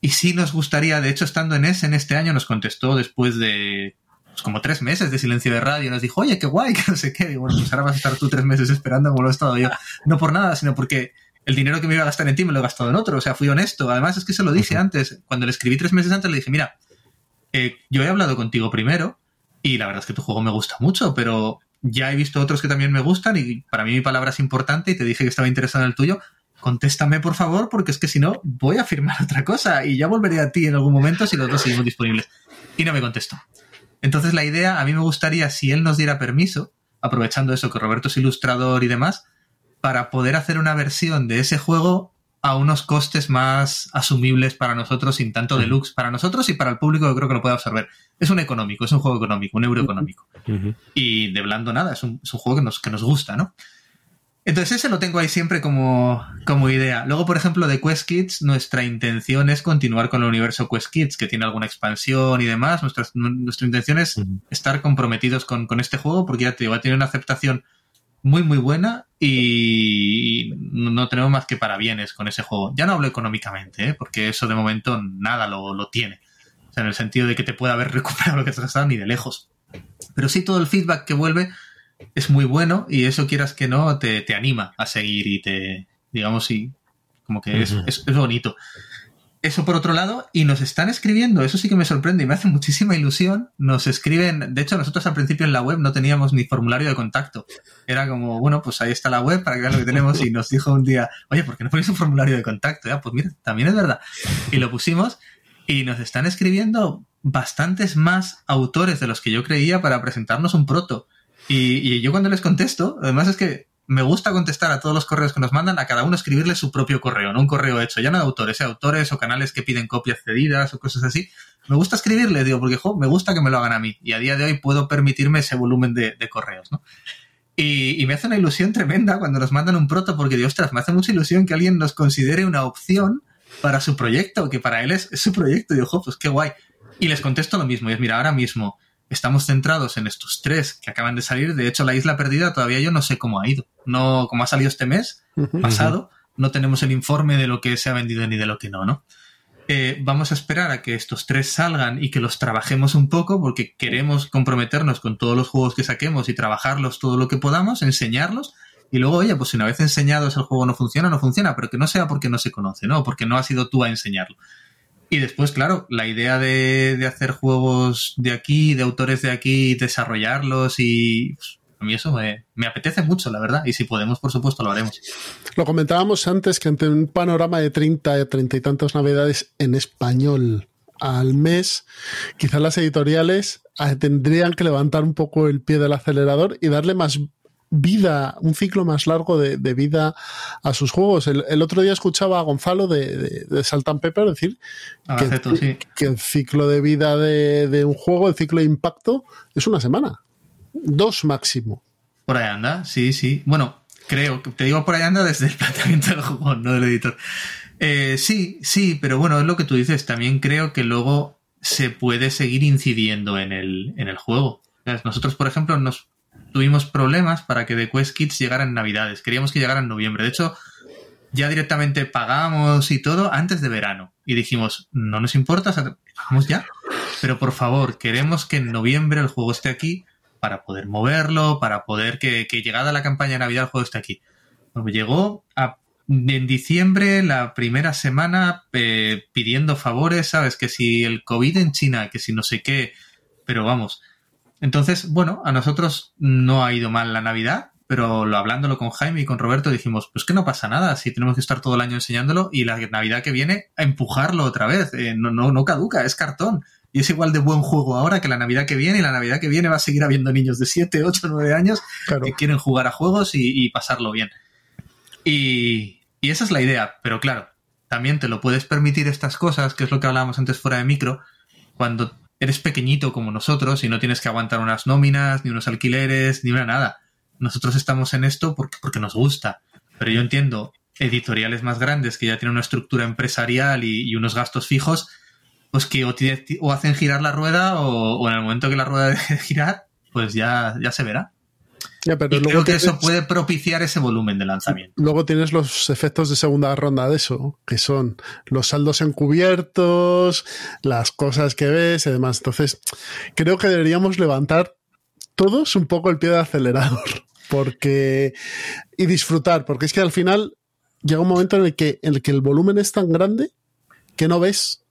y sí nos gustaría, de hecho, estando en ese en este año, nos contestó después de pues, como tres meses de silencio de radio, nos dijo, oye, qué guay, que no sé qué. Y bueno, pues ahora vas a estar tú tres meses esperando como lo he estado yo. No por nada, sino porque el dinero que me iba a gastar en ti me lo he gastado en otro. O sea, fui honesto. Además, es que se lo dije antes. Cuando le escribí tres meses antes, le dije, mira, eh, yo he hablado contigo primero y la verdad es que tu juego me gusta mucho, pero ya he visto otros que también me gustan y para mí mi palabra es importante y te dije que estaba interesado en el tuyo. Contéstame, por favor, porque es que si no, voy a firmar otra cosa y ya volveré a ti en algún momento si los dos seguimos disponibles. Y no me contestó. Entonces, la idea, a mí me gustaría, si él nos diera permiso, aprovechando eso, que Roberto es ilustrador y demás, para poder hacer una versión de ese juego a unos costes más asumibles para nosotros, sin tanto deluxe para nosotros y para el público que creo que lo puede absorber. Es un económico, es un juego económico, un euro económico. Y de blando nada, es un, juego que nos, que nos gusta, ¿no? Entonces ese lo tengo ahí siempre como, como idea. Luego, por ejemplo, de Quest Kids, nuestra intención es continuar con el universo Quest Kids, que tiene alguna expansión y demás. Nuestra, nuestra intención es estar comprometidos con, con, este juego, porque ya te digo, va a tener una aceptación muy, muy buena y no tenemos más que para bienes con ese juego. Ya no hablo económicamente, ¿eh? porque eso de momento nada lo, lo, tiene. O sea, en el sentido de que te pueda haber recuperado lo que has gastado ni de lejos. Pero sí todo el feedback que vuelve es muy bueno y eso quieras que no te, te anima a seguir y te, digamos, y como que es, es, es bonito. Eso por otro lado, y nos están escribiendo, eso sí que me sorprende y me hace muchísima ilusión. Nos escriben, de hecho, nosotros al principio en la web no teníamos ni formulario de contacto. Era como, bueno, pues ahí está la web para que vean lo que tenemos. Y nos dijo un día, oye, ¿por qué no ponéis un formulario de contacto? Ya, pues mira, también es verdad. Y lo pusimos y nos están escribiendo bastantes más autores de los que yo creía para presentarnos un proto. Y, yo cuando les contesto, además es que me gusta contestar a todos los correos que nos mandan, a cada uno escribirle su propio correo, no un correo hecho, ya no de autores, ¿eh? autores o canales que piden copias cedidas o cosas así. Me gusta escribirle, digo, porque me gusta que me lo hagan a mí y a día de hoy puedo permitirme ese volumen de, correos. Y, me hace una ilusión tremenda cuando nos mandan un proto, porque digo, ostras, me hace mucha ilusión que alguien nos considere una opción para su proyecto, que para él es, su proyecto. Y digo, pues qué guay. Y les contesto lo mismo, y es, mira, ahora mismo estamos centrados en estos tres que acaban de salir. De hecho, la isla perdida todavía yo no sé cómo ha ido. No, como ha salido este mes pasado, no tenemos el informe de lo que se ha vendido ni de lo que no, ¿no? Eh, vamos a esperar a que estos tres salgan y que los trabajemos un poco porque queremos comprometernos con todos los juegos que saquemos y trabajarlos todo lo que podamos, enseñarlos Y luego, oye, pues si una vez enseñados el juego no funciona, no funciona, pero que no sea porque no se conoce, ¿no? Porque no has sido tú a enseñarlo. Y después, claro, la idea de, de hacer juegos de aquí, de autores de aquí, desarrollarlos y pues, a mí eso me, me, apetece mucho, la verdad. Y si podemos, por supuesto, lo haremos. Lo comentábamos antes que ante un panorama de 30, 30 y tantas navidades en español al mes, quizás las editoriales ah, tendrían que levantar un poco el pie del acelerador y darle más vida, un ciclo más largo de, de vida a sus juegos. El, el, otro día escuchaba a Gonzalo de, de, de Salt and Pepper decir que, Aceto, sí. que, el ciclo de vida de, de, un juego, el ciclo de impacto, es una semana. Dos máximo. Por ahí anda, sí, sí. Bueno, creo, te digo por ahí anda desde el planteamiento del juego, no del editor. Eh, sí, sí, pero bueno, es lo que tú dices. También creo que luego se puede seguir incidiendo en el, en el juego. Nosotros, por ejemplo, nos tuvimos problemas para que The Quest Kids llegara en Navidades. Queríamos que llegara en noviembre. De hecho, ya directamente pagamos y todo antes de verano. Y dijimos, no nos importa, pagamos ya. Pero por favor, queremos que en noviembre el juego esté aquí para poder moverlo, para poder que, que llegada la campaña de Navidad el juego esté aquí. Bueno, llegó en diciembre, la primera semana, eh, pidiendo favores, ¿sabes? Que si el COVID en China, que si no sé qué, pero vamos. Entonces, bueno, a nosotros no ha ido mal la Navidad, pero lo, hablándolo con Jaime y con Roberto dijimos, pues que no pasa nada, si tenemos que estar todo el año enseñándolo y la Navidad que viene a empujarlo otra vez, eh, no, no, no caduca, es cartón. Y es igual de buen juego ahora que la Navidad que viene, y la Navidad que viene va a seguir habiendo niños de 7, 8, 9 años claro. que quieren jugar a juegos y, y pasarlo bien. Y, y, esa es la idea, pero claro, también te lo puedes permitir estas cosas, que es lo que hablábamos antes fuera de micro, cuando eres pequeñito como nosotros y no tienes que aguantar unas nóminas, ni unos alquileres, ni una nada. Nosotros estamos en esto porque, porque nos gusta, pero yo entiendo editoriales más grandes que ya tienen una estructura empresarial y, unos gastos fijos, pues que o hacen girar la rueda o, o, en el momento que la rueda deje de girar, pues ya, ya se verá. Ya, pero y creo que tienes, eso puede propiciar ese volumen de lanzamiento. Luego tienes los efectos de segunda ronda de eso, que son los saldos encubiertos, las cosas que ves y demás. Entonces, creo que deberíamos levantar todos un poco el pie del acelerador. Porque. y disfrutar, porque es que al final llega un momento en el que, en el, que el volumen es tan grande que no ves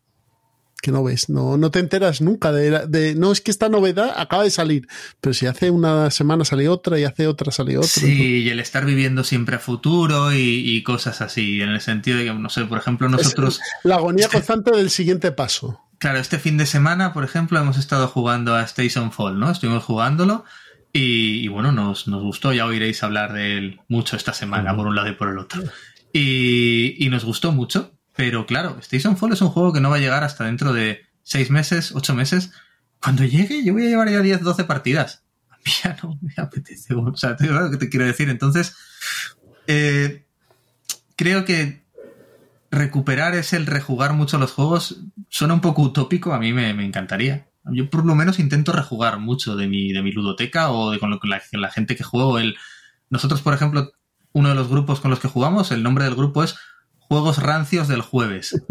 que no ves, no, no te enteras nunca de, de, no es que esta novedad acaba de salir, pero si hace una semana salió otra y hace otra salió otra. Sí, y el estar viviendo siempre a futuro y, y, cosas así, en el sentido de que, no sé, por ejemplo, nosotros... Es la agonía este, constante del siguiente paso. Claro, este fin de semana, por ejemplo, hemos estado jugando a Station Fall, ¿no? Estuvimos jugándolo y, y bueno, nos, nos gustó, ya oiréis hablar de él mucho esta semana, uh -huh. por un lado y por el otro. Y, y nos gustó mucho, pero claro, Station Fall es un juego que no va a llegar hasta dentro de 6 meses, 8 meses. Cuando llegue, yo voy a llevar ya 10, 12 partidas. A mí ya no me apetece. O sea, te, lo que te quiero decir. Entonces, eh, creo que recuperar es el rejugar mucho los juegos. Suena un poco utópico, a mí me, encantaría. Yo por lo menos intento rejugar mucho de mi, de mi ludoteca o de con, lo, con la, la, gente que juego. El, nosotros, por ejemplo, uno de los grupos con los que jugamos, el nombre del grupo es juegos rancios del jueves.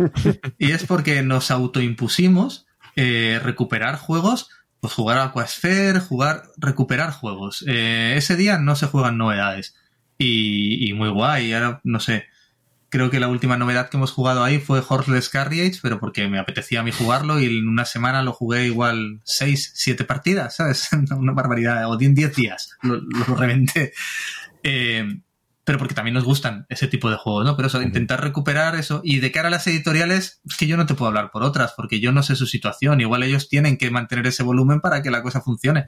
y es porque nos autoimpusimos eh, recuperar juegos, pues jugar a Aquasphere, jugar, recuperar juegos. Eh, ese día no se juegan novedades. Y, y, muy guay. Ahora, no sé, creo que la última novedad que hemos jugado ahí fue Horseless Carriage, pero porque me apetecía a mí jugarlo y en una semana lo jugué igual 6, 7 partidas, ¿sabes? Una barbaridad. O en 10 días lo, lo reventé. Eh, pero porque también nos gustan ese tipo de juegos, ¿no? Pero eso, intentar recuperar eso. Y de cara a las editoriales, es que yo no te puedo hablar por otras, porque yo no sé su situación. Igual ellos tienen que mantener ese volumen para que la cosa funcione.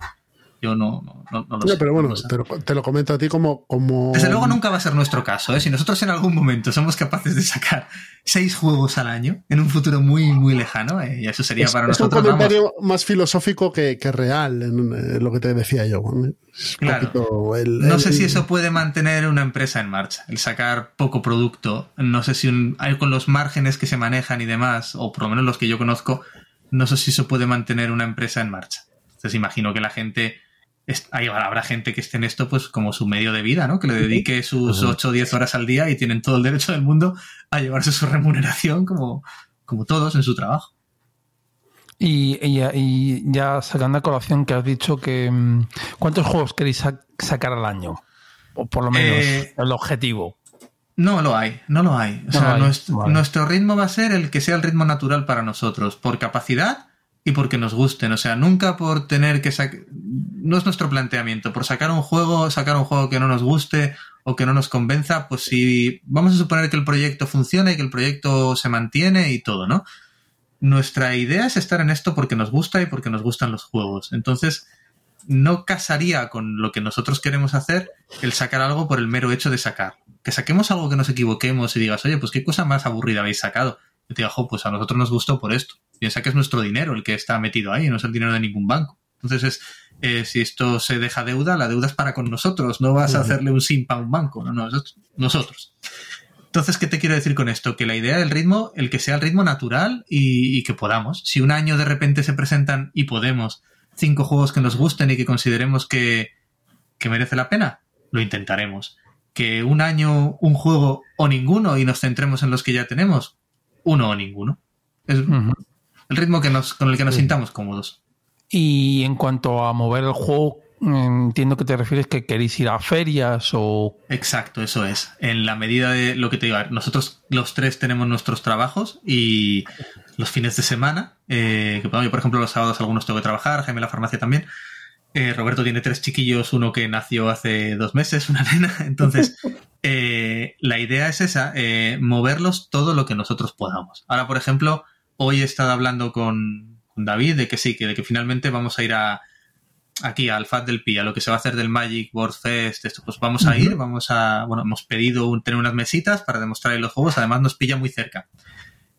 Yo no, no, no, no lo sé. Pero bueno, no te, lo, te, lo, comento a ti como, como... Desde luego nunca va a ser nuestro caso, ¿eh? Si nosotros en algún momento somos capaces de sacar seis juegos al año, en un futuro muy, muy lejano, ¿eh? y eso sería es, para es nosotros... Es un comentario vamos. más filosófico que, que real, en, en, lo que te decía yo. Claro. El, no sé si eso puede mantener una empresa en marcha, el sacar poco producto. No sé si un, con los márgenes que se manejan y demás, o por lo menos los que yo conozco, no sé si eso puede mantener una empresa en marcha. Entonces imagino que la gente hay, habrá gente que esté en esto pues como su medio de vida, ¿no? Que le dedique sus 8 o 10 horas al día y tienen todo el derecho del mundo a llevarse su remuneración como, como todos en su trabajo. Y, y, y, ya sacando a colación que has dicho que... mm, ¿Cuántos juegos queréis sa sacar al año? O por lo menos Eh, el objetivo. No lo hay, no lo hay. O No sea, lo hay, nuestro, vale. nuestro ritmo va a ser el que sea el ritmo natural para nosotros, por capacidad y porque nos gusten. O sea, nunca por tener que sacar... No es nuestro planteamiento. Por sacar un juego, sacar un juego que no nos guste o que no nos convenza, pues si vamos a suponer que el proyecto funciona y que el proyecto se mantiene y todo, ¿no? Nuestra idea es estar en esto porque nos gusta y porque nos gustan los juegos. Entonces, no casaría con lo que nosotros queremos hacer el sacar algo por el mero hecho de sacar. Que saquemos algo que nos equivoquemos y digas, oye, pues qué cosa más aburrida habéis sacado. Y te diga, jo, pues a nosotros nos gustó por esto. Piensa que es nuestro dinero el que está metido ahí, no es el dinero de ningún banco. Entonces, es, eh, si esto se deja deuda, la deuda es para con nosotros, no vas a hacerle un simpa a un banco, no, no, es nosotros. Entonces, ¿qué te quiero decir con esto? Que la idea del ritmo, el que sea el ritmo natural y, y que podamos. Si un año de repente se presentan y podemos cinco juegos que nos gusten y que consideremos que, que merece la pena, lo intentaremos. Que un año un juego o ninguno y nos centremos en los que ya tenemos, uno o ninguno. Es Ujú. El ritmo que nos, con el que nos sintamos cómodos. Y en cuanto a mover el juego, entiendo que te refieres que queréis ir a ferias o... Exacto, eso es. En la medida de lo que te digo, nosotros los tres tenemos nuestros trabajos y los fines de semana, eh, que bueno, yo por ejemplo los sábados algunos tengo que trabajar, Jaime la farmacia también. Eh, Roberto tiene tres chiquillos, uno que nació hace dos meses, una nena. Entonces, eh, la idea es esa, moverlos todo lo que nosotros podamos. Ahora, por ejemplo, hoy he estado hablando con, con David de que sí, que, de que finalmente vamos a ir a aquí al FAT del PI, a lo que se va a hacer del Magic Board Fest, esto, pues vamos a ir, vamos a, bueno, hemos pedido un- tener unas mesitas para demostrar los juegos, además nos pilla muy cerca.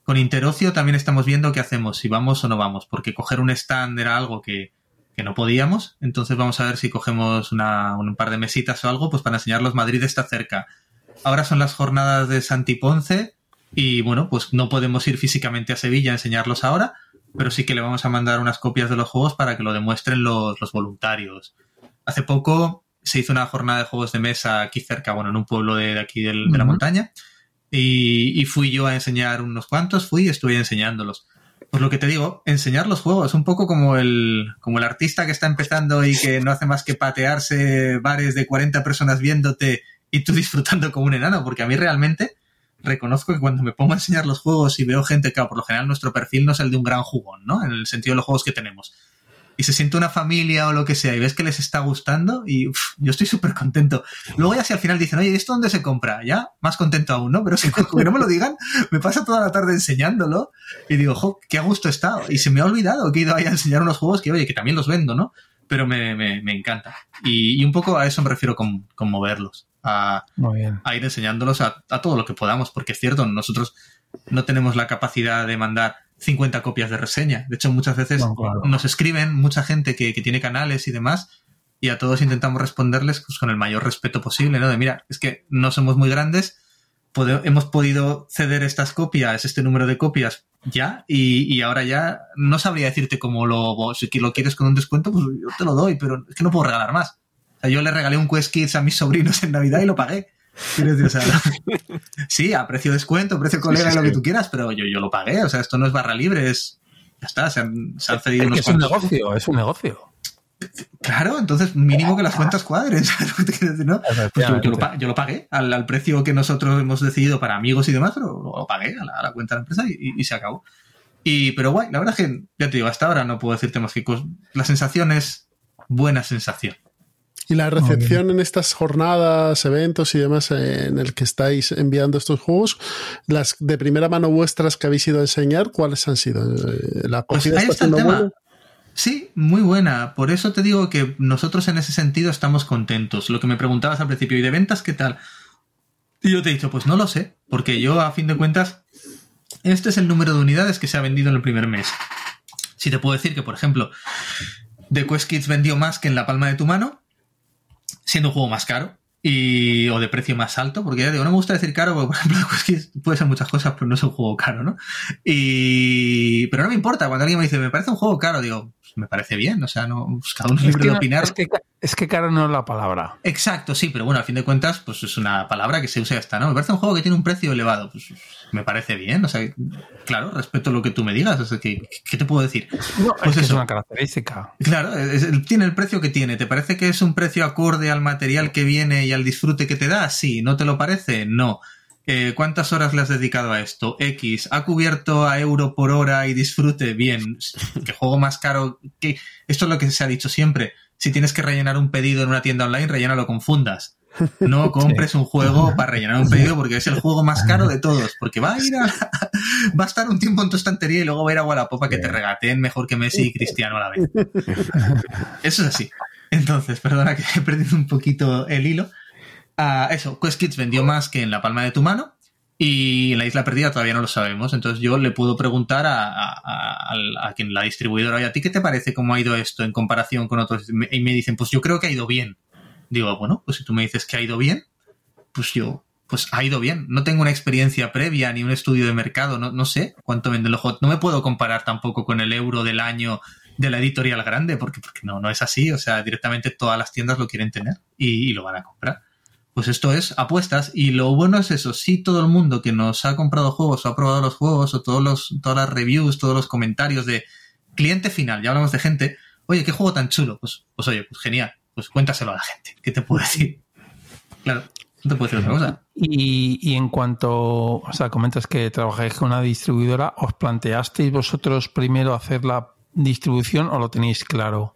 Con Interocio también estamos viendo qué hacemos, si vamos o no vamos, porque coger un stand era algo que, que no podíamos, entonces vamos a ver si cogemos una, un par de mesitas o algo, pues para enseñarlos, Madrid está cerca. Ahora son las jornadas de Santi Ponce y bueno, pues no podemos ir físicamente a Sevilla a enseñarlos ahora, pero sí que le vamos a mandar unas copias de los juegos para que lo demuestren los, los voluntarios. Hace poco se hizo una jornada de juegos de mesa aquí cerca, bueno, en un pueblo de, de aquí del- de la montaña, y, y fui yo a enseñar unos cuantos, fui y estuve enseñándolos. Pues lo que te digo, enseñar los juegos, un poco como el, como el artista que está empezando y que no hace más que patearse bares de 40 personas viéndote y tú disfrutando como un enano, porque a mí realmente reconozco que cuando me pongo a enseñar los juegos y veo gente, claro, por lo general nuestro perfil no es el de un gran jugón, ¿no? En el sentido de los juegos que tenemos. Y se siente una familia o lo que sea y ves que les está gustando y yo estoy súper contento. Luego ya si al final dicen, oye, ¿esto dónde se compra? Ya, más contento aún, ¿no? Pero si no me lo digan, me pasa toda la tarde enseñándolo y digo, jo, qué gusto he estado. Y se me ha olvidado que he ido ahí a enseñar unos juegos que, oye, que también los vendo, ¿no? Pero me, me, me encanta. Y, y un poco a eso me refiero con, con moverlos. A, ir enseñándolos a, a todo lo que podamos, porque es cierto, nosotros no tenemos la capacidad de mandar 50 copias de reseña. De hecho, muchas veces No, claro. nos escriben mucha gente que, que tiene canales y demás, y a todos intentamos responderles pues, con el mayor respeto posible, ¿no? De mira, es que no somos muy grandes, pode- hemos podido ceder estas copias, este número de copias ya, y, y ahora ya no sabría decirte cómo lo, si lo quieres con un descuento, pues yo te lo doy, pero es que no puedo regalar más. Sea, yo le regalé un Quest Kids a mis sobrinos en Navidad y lo pagué. Quiero decir, o sea, sí, a precio descuento, precio colega sí, lo que tú quieras, pero yo, yo lo pagué. O sea, esto no es barra libre, es. Ya está, se han, se han cedido Es, que unos es un negocio, es un negocio. Claro, entonces mínimo que las cuentas cuadren. ¿sabes lo que no? Pues yo, yo lo, yo lo pagué al, al precio que nosotros hemos decidido para amigos y demás, pero lo pagué a la, a la cuenta de la empresa y, se acabó. Y, pero guay, la verdad es que, ya te digo, hasta ahora no puedo decirte más que la sensación es buena sensación. Y la recepción en estas jornadas, eventos y demás en el que estáis enviando estos juegos, las de primera mano vuestras que habéis ido a enseñar, ¿cuáles han sido? Eh, ¿La Pues acogida ahí está está el siendo tema. buena? Sí, muy buena. Por eso te digo que nosotros en ese sentido estamos contentos. Lo que me preguntabas al principio, ¿y de ventas qué tal? Y yo te he dicho, pues no lo sé, porque yo a fin de cuentas, este es el número de unidades que se ha vendido en el primer mes. Si te puedo decir que, por ejemplo, The Quest Kids vendió más que en la palma de tu mano, siendo un juego más caro. Y, o de precio más alto, porque ya digo, no me gusta decir caro, porque por ejemplo, Kids puede ser muchas cosas, pero no es un juego caro, ¿no? Y, pero no me importa, cuando alguien me dice, me parece un juego caro, digo, pues me parece bien, o sea, no, pues cada uno es Es libre que, de opinar. es, que, es que caro no es la palabra. Exacto, sí, pero bueno, a fin de cuentas, pues es una palabra que se usa está, ¿no? Me parece un juego que tiene un precio elevado, pues me parece bien, o sea, claro, respeto lo que tú me digas, o sea, que, ¿qué te puedo decir? No, Pues es que es una característica. Claro, es- es- tiene el precio que tiene, ¿te parece que es un precio acorde al material que viene y al disfrute que te da? Sí. ¿No te lo parece? No. Eh, ¿Cuántas horas le has dedicado a esto? X. ¿Ha cubierto a euro por hora y disfrute? Bien. ¿Qué juego más caro? que Esto es lo que se ha dicho siempre. Si tienes que rellenar un pedido en una tienda online, rellénalo con fundas. No compres un juego para rellenar un pedido porque es el juego más caro de todos. Porque va a ir a, va a estar un tiempo en tu estantería y luego va a ir a Wallapop que te regateen mejor que Messi y Cristiano a la vez. Eso es así. Entonces, perdona que he perdido un poquito el hilo. Uh, eso, QuestKids vendió más que en la palma de tu mano y en la isla perdida todavía no lo sabemos. Entonces yo le puedo preguntar a, a, quien la distribuidora, ¿y a ti qué te parece cómo ha ido esto en comparación con otros? Y me dicen, pues yo creo que ha ido bien. Digo, bueno, pues si tú me dices que ha ido bien, pues yo, pues ha ido bien. No tengo una experiencia previa ni un estudio de mercado, no, no sé cuánto vende el ojo. No me puedo comparar tampoco con el euro del año de la editorial grande, porque, porque no, no es así. O sea, directamente todas las tiendas lo quieren tener y lo van a comprar. Pues esto es apuestas y lo bueno es eso, si todo el mundo que nos ha comprado juegos o ha probado los juegos o todos los, todas las reviews, todos los comentarios de cliente final, ya hablamos de gente, oye, qué juego tan chulo, pues, pues oye, pues genial, pues cuéntaselo a la gente, ¿qué te puedo decir? Claro, no te puedo decir otra cosa. Y, y en cuanto, o sea, comentas que trabajáis con una distribuidora, ¿os planteasteis vosotros primero hacer la distribución o lo tenéis claro?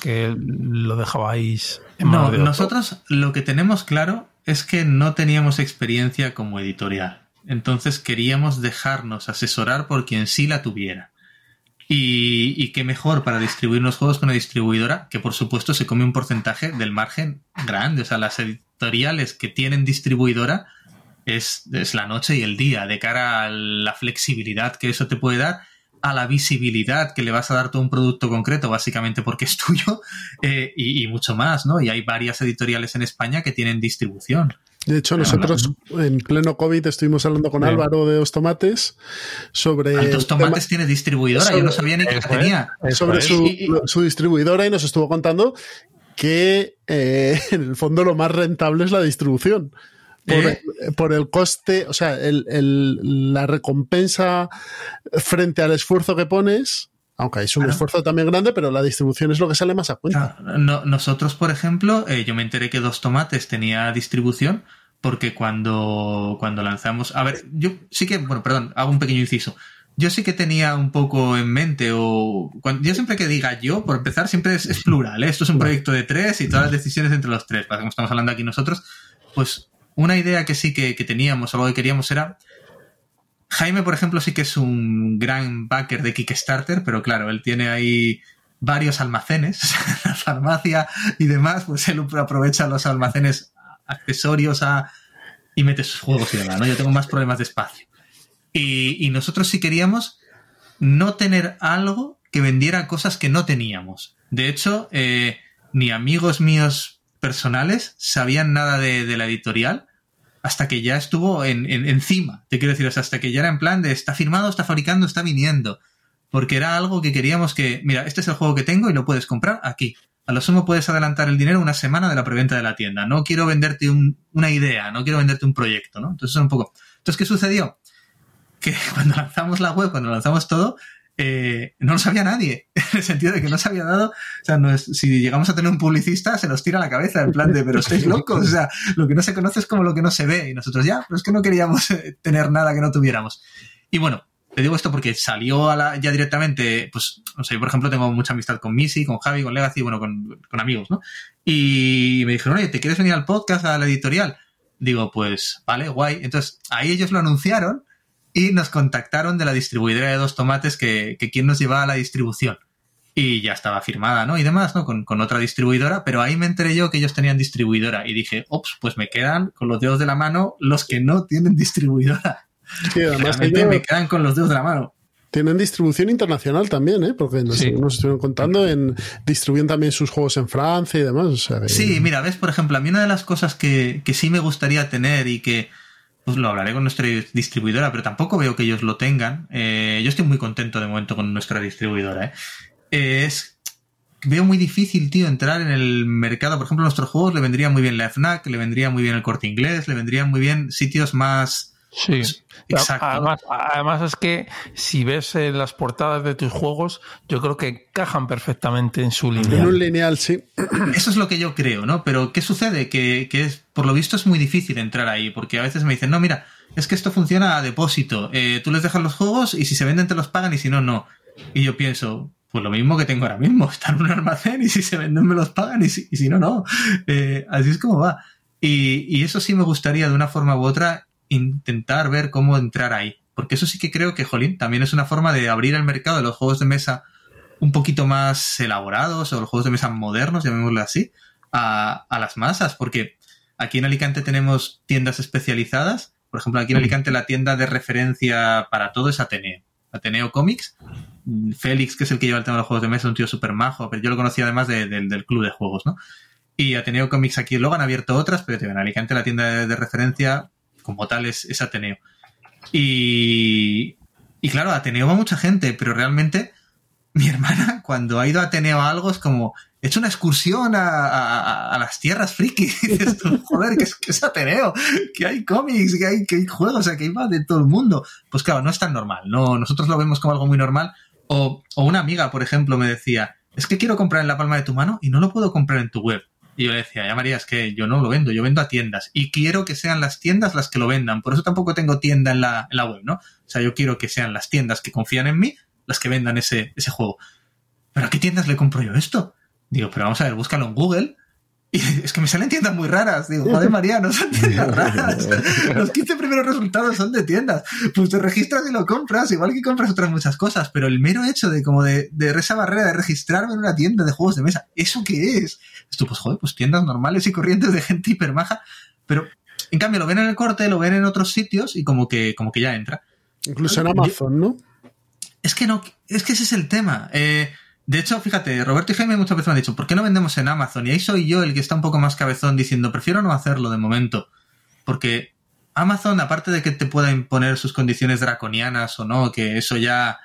que lo dejabais No, nosotros lo que tenemos claro es que no teníamos experiencia como editorial. Entonces queríamos dejarnos asesorar por quien sí la tuviera. Y, y qué mejor para distribuir los juegos con una distribuidora que por supuesto se come un porcentaje del margen grande. O sea, las editoriales que tienen distribuidora es, es la noche y el día de cara a la flexibilidad que eso te puede dar a la visibilidad que le vas a dar todo un producto concreto, básicamente porque es tuyo, eh, y, y, mucho más, ¿no? Y hay varias editoriales en España que tienen distribución. De hecho, nosotros en pleno COVID estuvimos hablando con sí. Álvaro de Dos Tomates sobre. Dos Tomates tiene distribuidora, sobre, yo no sabía ni que la tenía. Sobre su, su, distribuidora y nos estuvo contando que eh, en el fondo lo más rentable es la distribución. Por, ¿Eh? por, el coste, o sea, el, el, la recompensa frente al esfuerzo que pones, aunque es un claro. esfuerzo también grande, pero la distribución es lo que sale más a cuenta. Claro. No, nosotros, por ejemplo, eh, yo me enteré que Dos Tomates tenía distribución porque cuando, cuando lanzamos... A ver, yo sí que, bueno, perdón, hago un pequeño inciso. Yo sí que tenía un poco en mente, o cuando, yo siempre que diga yo, por empezar, siempre es, es plural. ¿eh? Esto es un proyecto de tres y todas las decisiones entre los tres, para como estamos hablando aquí nosotros, pues una idea que sí que, teníamos, algo que queríamos era. Jaime, por ejemplo, sí que es un gran backer de Kickstarter, pero claro, él tiene ahí varios almacenes, la farmacia y demás, pues él aprovecha los almacenes accesorios a, y mete sus juegos y demás, ¿no? Yo tengo más problemas de espacio. Y, y nosotros sí queríamos no tener algo que vendiera cosas que no teníamos. De hecho, eh, ni amigos míos personales sabían nada de, la editorial hasta que ya estuvo en, en, encima. Te quiero decir, hasta que ya era en plan de está firmado, está fabricando, está viniendo. Porque era algo que queríamos que, mira, este es el juego que tengo y lo puedes comprar aquí. A lo sumo puedes adelantar el dinero una semana de la preventa de la tienda. No quiero venderte un, una idea, no quiero venderte un proyecto, ¿no? Entonces, un poco. Entonces, ¿qué sucedió? Que cuando lanzamos la web, cuando lanzamos todo, eh, no lo sabía nadie, en el sentido de que no se había dado, o sea, no es, si llegamos a tener un publicista, se nos tira la cabeza en plan de, pero estáis locos, o sea, lo que no se conoce es como lo que no se ve, y nosotros ya, pero es que no queríamos tener nada que no tuviéramos. Y bueno, te digo esto porque salió a la, ya directamente, pues, no sé, por ejemplo, tengo mucha amistad con Missy, con Javi, con Legacy, bueno, con, con amigos, ¿no? Y me dijeron, oye, ¿te quieres venir al podcast, a la editorial? Digo, pues, vale, guay. Entonces, ahí ellos lo anunciaron, y nos contactaron de la distribuidora de dos tomates que, que quién nos llevaba a la distribución. Y ya estaba firmada, ¿no? Y demás, ¿no? Con, con, otra distribuidora, pero ahí me enteré yo que ellos tenían distribuidora y dije, ops, pues me quedan con los dedos de la mano los que no tienen distribuidora. Sí, además Realmente me quedan con los dedos de la mano. Tienen distribución internacional también, ¿eh? Porque nos, sí. nos, estuvieron contando, en distribuyen también sus juegos en Francia y demás. O sea, que... Sí, mira, ves, por ejemplo, a mí una de las cosas que, que sí me gustaría tener y que, pues lo hablaré con nuestra distribuidora, pero tampoco veo que ellos lo tengan. Eh, yo estoy muy contento de momento con nuestra distribuidora. ¿eh? Es veo muy difícil, tío, entrar en el mercado. Por ejemplo, a nuestros juegos le vendría muy bien la FNAC, le vendría muy bien el corte inglés, le vendrían muy bien sitios más Sí, Pues, exacto. Además, además es que si ves eh, las portadas de tus juegos, yo creo que encajan perfectamente en su En línea. un lineal, sí. Eso es lo que yo creo, ¿no? Pero ¿qué sucede? Que, que es, por lo visto es muy difícil entrar ahí, porque a veces me dicen, no, mira, es que esto funciona a depósito. Eh, tú les dejas los juegos y si se venden te los pagan y si no, no. Y yo pienso, pues lo mismo que tengo ahora mismo, está en un almacén y si se venden me los pagan y si, y si no, no. Eh, así es como va. Y, y eso sí me gustaría de una forma u otra intentar ver cómo entrar ahí. Porque eso sí que creo que, jolín, también es una forma de abrir el mercado de los juegos de mesa un poquito más elaborados o los juegos de mesa modernos, llamémoslo así, a, a las masas. Porque aquí en Alicante tenemos tiendas especializadas. Por ejemplo, aquí en Alicante la tienda de referencia para todo es Ateneo. Ateneo Comics. Félix, que es el que lleva el tema de los juegos de mesa, un tío súper majo, pero yo lo conocía además de- del- del club de juegos, ¿no? Y Ateneo Comics aquí luego han abierto otras, pero en Alicante la tienda de, de referencia como tal es, Ateneo. Y, y claro, Ateneo va mucha gente, pero realmente mi hermana cuando ha ido a Ateneo a algo es como, he hecho una excursión a, a- las tierras frikis. Y dices tú, joder, que es, que es Ateneo, que hay cómics, que hay, que hay juegos, o sea, que iba de todo el mundo. Pues claro, no es tan normal, no, nosotros lo vemos como algo muy normal. O, o una amiga, por ejemplo, me decía, es que quiero comprar en la palma de tu mano y no lo puedo comprar en tu web. Y yo le decía, ya María, es que yo no lo vendo, yo vendo a tiendas y quiero que sean las tiendas las que lo vendan. Por eso tampoco tengo tienda en la, en la web, ¿no? O sea, yo quiero que sean las tiendas que confían en mí las que vendan ese, ese juego. ¿Pero a qué tiendas le compro yo esto? Digo, pero vamos a ver, búscalo en Google. Y es que me salen tiendas muy raras. Digo, joder, María, no son tiendas raras. Los 15 primeros resultados son de tiendas. Pues te registras y lo compras, igual que compras otras muchas cosas. Pero el mero hecho de como de, de esa barrera de registrarme en una tienda de juegos de mesa, ¿eso qué es? Esto, pues joder, pues tiendas normales y corrientes de gente hipermaja. Pero en cambio lo ven en el corte, lo ven en otros sitios y como que, como que ya entra. Incluso en Amazon, ¿no? Es que no, es que ese es el tema. Eh, de hecho, fíjate, Roberto y Jaime muchas veces me han dicho, ¿por qué no vendemos en Amazon? Y ahí soy yo el que está un poco más cabezón diciendo, prefiero no hacerlo de momento. Porque Amazon, aparte de que te pueda imponer sus condiciones draconianas o no, que eso ya,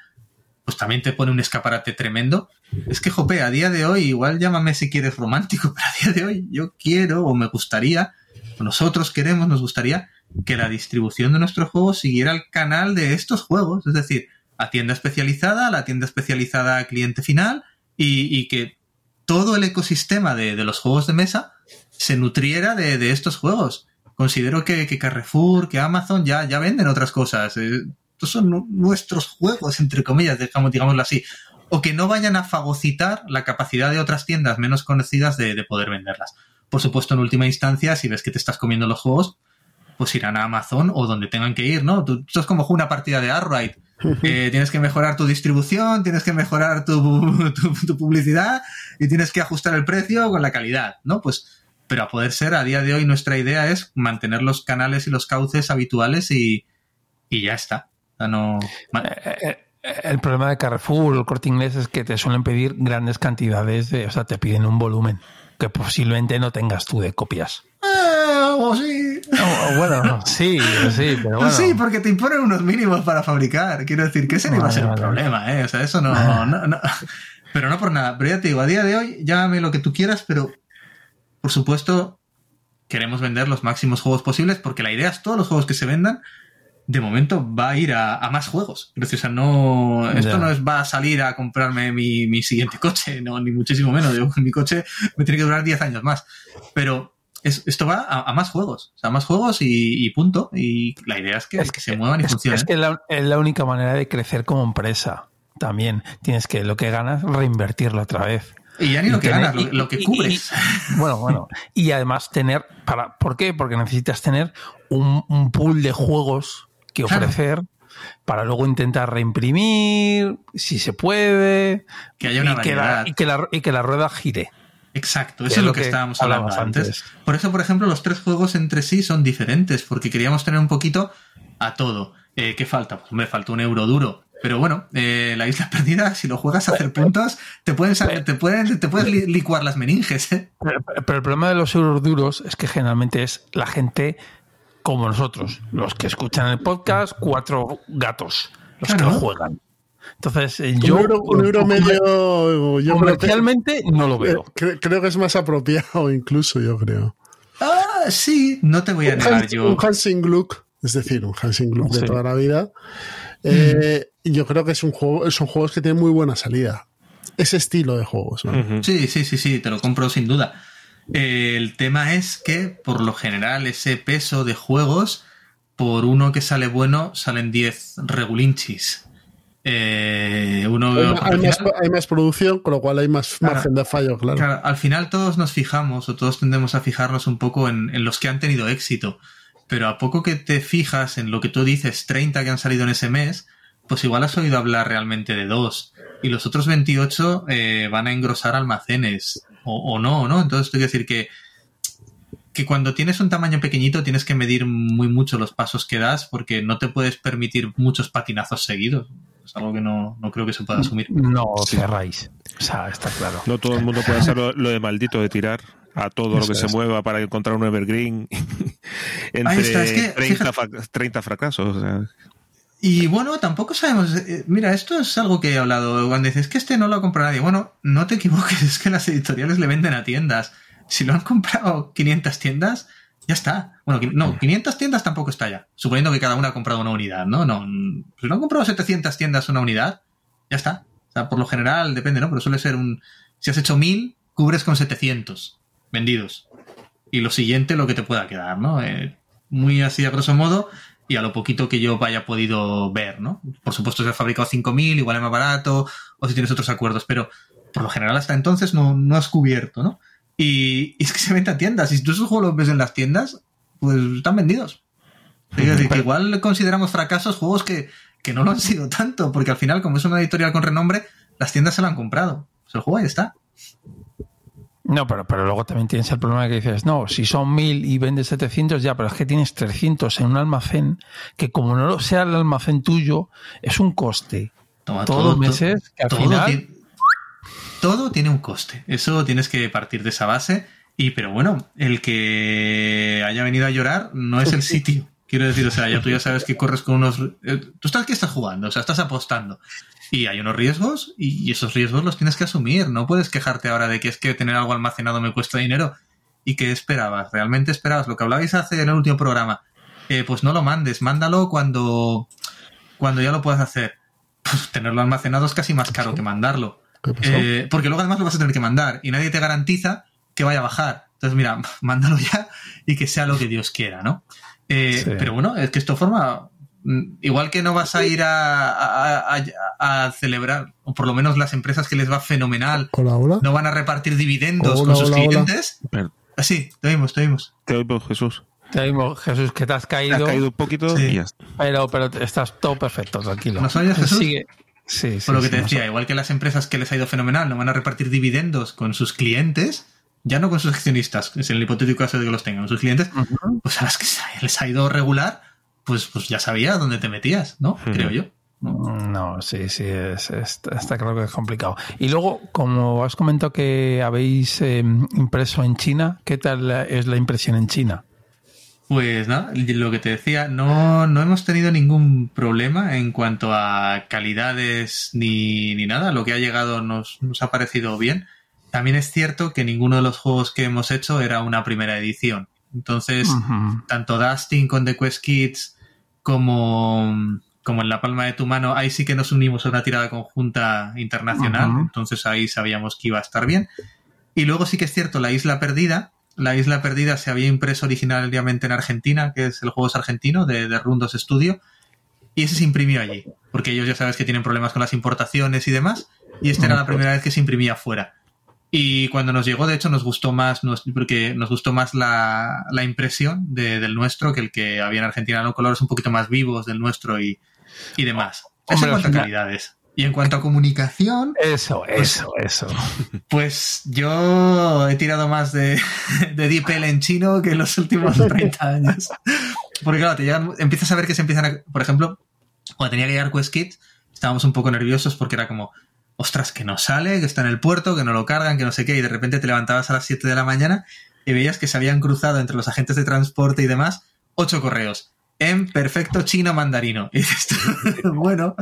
pues también te pone un escaparate tremendo. Es que, jope, a día de hoy, igual llámame si quieres romántico, pero a día de hoy yo quiero o me gustaría, o nosotros queremos, nos gustaría que la distribución de nuestros juegos siguiera el canal de estos juegos. Es decir, a tienda especializada, a la tienda especializada cliente final y, que todo el ecosistema de, de, los juegos de mesa se nutriera de, de estos juegos. Considero que, que, Carrefour, que Amazon ya, ya venden otras cosas. Eh, estos son nuestros juegos, entre comillas, digamos, digámoslo así. O que no vayan a fagocitar la capacidad de otras tiendas menos conocidas de, de poder venderlas. Por supuesto, en última instancia, si ves que te estás comiendo los juegos, pues irán a Amazon o donde tengan que ir, ¿no? Tú, esto es como una partida de Arkwright. Eh, tienes que mejorar tu distribución, tienes que mejorar tu, publicidad y tienes que ajustar el precio con la calidad, ¿no? Pues, pero a poder ser, a día de hoy nuestra idea es mantener los canales y los cauces habituales y, ya está. Sea, no... El problema de Carrefour o el corte inglés es que te suelen pedir grandes cantidades de, o sea, te piden un volumen que posiblemente no tengas tú de copias. Eh, o sí. O, bueno, sí, sí, pero bueno. Sí, porque te imponen unos mínimos para fabricar. Quiero decir que ese no iba a ser un problema, ¿eh? O sea, eso no, no, no, Pero no por nada. Pero ya te digo, a día de hoy, llámame lo que tú quieras, pero por supuesto, queremos vender los máximos juegos posibles porque la idea es todos los juegos que se vendan. De momento va a ir a, a más juegos. O sea, no, esto yeah. no es va a salir a comprarme mi, mi siguiente coche, no, ni muchísimo menos. Yo, mi coche me tiene que durar 10 años más. Pero es, esto va a, a, más juegos, o sea, a más juegos y, y, punto. Y la idea es que, es que se muevan y es, funcionen. Es que la, es la única manera de crecer como empresa. También tienes que lo que ganas reinvertirlo otra vez. Y ya ni y lo que ganas, lo, lo, que cubres. Y, bueno, bueno. Y además tener, para, ¿por qué? Porque necesitas tener un, un pool de juegos que ofrecer claro. para luego intentar reimprimir, si se puede. Que haya una y que, la, y, que la, y que la rueda gire. Exacto, eso es lo que, que estábamos hablando antes. antes. Por eso, por ejemplo, los tres juegos entre sí son diferentes, porque queríamos tener un poquito a todo. Eh, ¿Qué falta? Pues me falta un euro duro. Pero bueno, eh, la isla perdida, si lo juegas a hacer puntos, te pueden, te pueden, te puedes licuar las meninges. ¿eh? Pero, pero, el problema de los euros duros es que generalmente es la gente como nosotros, los que escuchan el podcast, cuatro gatos, los claro. que lo juegan. Entonces, eh, yo. Un euro, un euro medio. Yo comercialmente no lo veo. Creo, creo, que es más apropiado, incluso, yo creo. Ah, sí, no te voy a un negar Hans, yo. Un Hansing Gluck. es decir, un Hansing Club de toda la vida. Eh, y Yo creo que es un juego, son juegos que tienen muy buena salida. Ese estilo de juegos. ¿no? Sí, sí, sí, sí, te lo compro sin duda. Eh, el tema es que, por lo general, ese peso de juegos, por uno que sale bueno, salen 10 regulinchis. Eh, uno Hay, más, final- hay más producción, con lo cual hay más Claro. margen de fallo, claro. Claro, al final todos nos fijamos o todos tendemos a fijarnos un poco en, en los que han tenido éxito. Pero a poco que te fijas en lo que tú dices, 30 que han salido en ese mes, pues igual has oído hablar realmente de dos. Y los otros 28 eh, van a engrosar almacenes. O, o no, ¿no? Entonces, te quiero decir que, que cuando tienes un tamaño pequeñito tienes que medir muy mucho los pasos que das porque no te puedes permitir muchos patinazos seguidos. Es algo que no, no creo que se pueda asumir. No cerráis. O sea, está claro. No todo el mundo puede hacer lo, lo de maldito de tirar a todo lo que se mueva para encontrar un evergreen entre Ahí está, es que, 30, fíjate- fa- 30 fracasos. o sea. Y bueno, tampoco sabemos. eh, Mira, esto es algo que he hablado. Cuando dices que este no lo ha comprado nadie. Bueno, no te equivoques, es que las editoriales le venden a tiendas. Si lo han comprado 500 tiendas, ya está. Bueno, no, 500 tiendas tampoco está ya. Suponiendo que cada una ha comprado una unidad, ¿no? No, mm, si no han comprado 700 tiendas una unidad, ya está. O sea, por lo general depende, ¿no? Pero suele ser un. Si has hecho 1000, cubres con 700 vendidos. Y lo siguiente, lo que te pueda quedar, ¿no? Eh, muy así a grosso modo y a lo poquito que yo haya podido ver, ¿no? Por supuesto, si has fabricado 5.000, igual es más barato, o si tienes otros acuerdos, pero por lo general hasta entonces no, no has cubierto, ¿no? Y, y es que se venden a tiendas, y si tú esos juegos los ves en las tiendas, pues están vendidos. Es decir, que igual consideramos fracasos juegos que, que no lo han sido tanto, porque al final, como es una editorial con renombre, las tiendas se lo han comprado. Pues el juego ahí está. No, pero, pero luego también tienes el problema que dices, no, si son mil y vendes 700, ya, pero es que tienes 300 en un almacén que como no lo sea el almacén tuyo, es un coste. Toma, Todos todo- los meses, que al todo final... todo tiene un coste. Eso tienes que partir de esa base. Y, pero bueno, el que haya venido a llorar no es el sitio. Quiero decir, o sea, ya tú ya sabes que corres con unos. eh, Tú estás que estás jugando, o sea, estás apostando. Y hay unos riesgos y esos riesgos los tienes que asumir. No puedes quejarte ahora de que es que tener algo almacenado me cuesta dinero. ¿Y qué esperabas? ¿Realmente esperabas? Lo que hablabais hace en el último programa. Eh, pues no lo mandes, mándalo cuando, cuando ya lo puedas hacer. Pues tenerlo almacenado es casi más caro que mandarlo. ¿Qué pasó? Eh, porque luego además lo vas a tener que mandar y nadie te garantiza que vaya a bajar. Entonces, mira, mándalo ya y que sea lo que Dios quiera, ¿no? Eh, Sí. Pero bueno, es que esto forma. mm, Igual que no vas a ir a, a- a- a celebrar, o por lo menos las empresas que les va fenomenal, Hola, hola. no van a repartir dividendos Hola, con sus clientes. Ah, sí, te oímos, te oímos. te oigo, Jesús. Te digo, Jesús, que te has Te has caído, caído un poquito Sí. y ya está. pero, pero estás todo perfecto, tranquilo. ¿Nos oyes, Jesús? Sigue. Sí, sí. Por lo que sí, te decía, igual que las empresas que les ha ido fenomenal no van a repartir dividendos con sus clientes, ya no con sus accionistas, es el hipotético caso de que los tengan, sus clientes, pues a las que les ha ido regular, pues, pues ya sabías dónde te metías, ¿no? Creo yo. ¿no? No, sí, sí, es, es- está claro que es complicado. Y luego, como has comentado que habéis eh, impreso en China, ¿qué tal es la impresión en China? Pues nada, lo que te decía, no, no hemos tenido ningún problema en cuanto a calidades ni, ni nada. Lo que ha llegado nos, nos ha parecido bien. También es cierto que ninguno de los juegos que hemos hecho era una primera edición. Entonces, tanto Dustin con The Quest Kids como, como en La Palma de tu Mano, ahí sí que nos unimos a una tirada conjunta internacional. Entonces ahí sabíamos que iba a estar bien. Y luego sí que es cierto, La Isla Perdida. La Isla Perdida se había impreso originalmente en Argentina, que es el juego es argentino, de, de Rundos Studio. Y ese se imprimió allí, porque ellos ya sabes que tienen problemas con las importaciones y demás. Y esta era la primera vez que se imprimía fuera. Y cuando nos llegó, de hecho, nos gustó más, nos- porque nos gustó más la, la impresión de- del nuestro que el que había en Argentina, ¿no? Colores un poquito más vivos del nuestro y, y demás. Eso Hombre, en cuanto a calidades. Y en cuanto a comunicación, Eso, eso, eso. pues yo he tirado más de, de DeepL en chino que en los últimos 30 años. Porque claro, te llegan, empiezas a ver que se empiezan a... Por ejemplo, cuando tenía que llegar Quest Kids, estábamos un poco nerviosos porque era como, ostras, que no sale, que está en el puerto, que no lo cargan, que no sé qué, y de repente te levantabas a las 7 de la mañana y veías que se habían cruzado entre los agentes de transporte y demás ocho correos en perfecto chino mandarino. Y dices tú, bueno,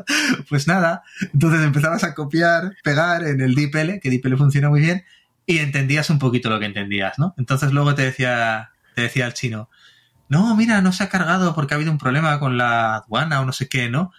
pues nada. Entonces empezabas a copiar, pegar en el DeepL, que DeepL funciona muy bien, y entendías un poquito lo que entendías, ¿no? Entonces luego te decía, te decía el chino, no, mira, no se ha cargado porque ha habido un problema con la aduana o no sé qué, ¿no?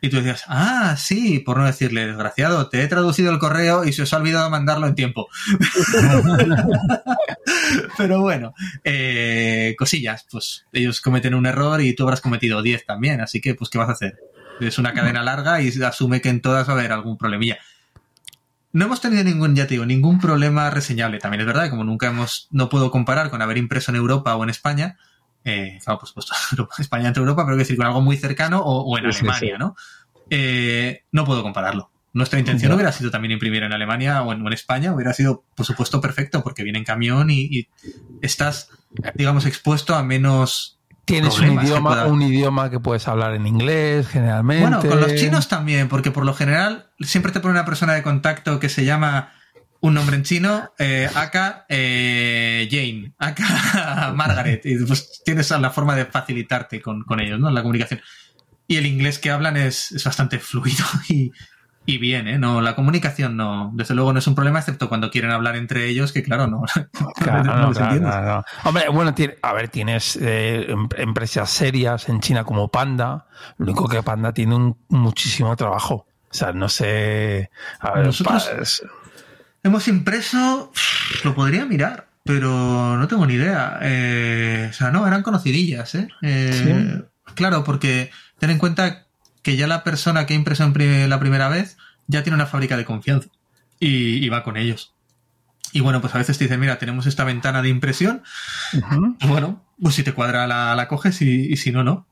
Y tú decías, ah, sí, por no decirle, desgraciado, te he traducido el correo y se os ha olvidado mandarlo en tiempo. Pero bueno, eh, cosillas, pues ellos cometen un error y tú habrás cometido 10 también, así que, pues, ¿qué vas a hacer? Es una cadena larga y asume que en todas va a haber algún problemilla. No hemos tenido ningún, ya te digo, ningún problema reseñable. También es verdad como nunca hemos, no puedo comparar con haber impreso en Europa o en España, eh, claro, pues, pues España entre Europa, pero que decir con algo muy cercano o, en Alemania, ¿no? Eh, no puedo compararlo. Nuestra intención hubiera sido también imprimir en Alemania o en, España, hubiera sido, por supuesto, perfecto, porque viene en camión y, estás, digamos, expuesto a menos Tienes un idioma, un idioma que puedes hablar en inglés, generalmente. Bueno, con los chinos también, porque por lo general siempre te pone una persona de contacto que se llama un nombre en chino, eh, Aka eh, Jane, Aka Margaret, y pues tienes la forma de facilitarte con, ellos, ¿no? La comunicación. Y el inglés que hablan es, es bastante fluido y, y bien, ¿eh? No, la comunicación no, desde luego no es un problema, excepto cuando quieren hablar entre ellos, que claro, no. Claro, no, Hombre, bueno, a ver, tienes eh, em, empresas serias en China como Panda, lo único que Panda tiene un, muchísimo trabajo. O sea, no sé. A ver, Nosotros hemos impreso, lo podría mirar, pero no tengo ni idea. Eh, o sea, no, eran conocidillas, ¿eh? eh claro, porque ten en cuenta que ya la persona que ha impreso en la primera vez ya tiene una fábrica de confianza y, va con ellos. Y bueno, pues a veces te dicen, mira, tenemos esta ventana de impresión. Bueno, pues si te cuadra la, coges y, si no, no.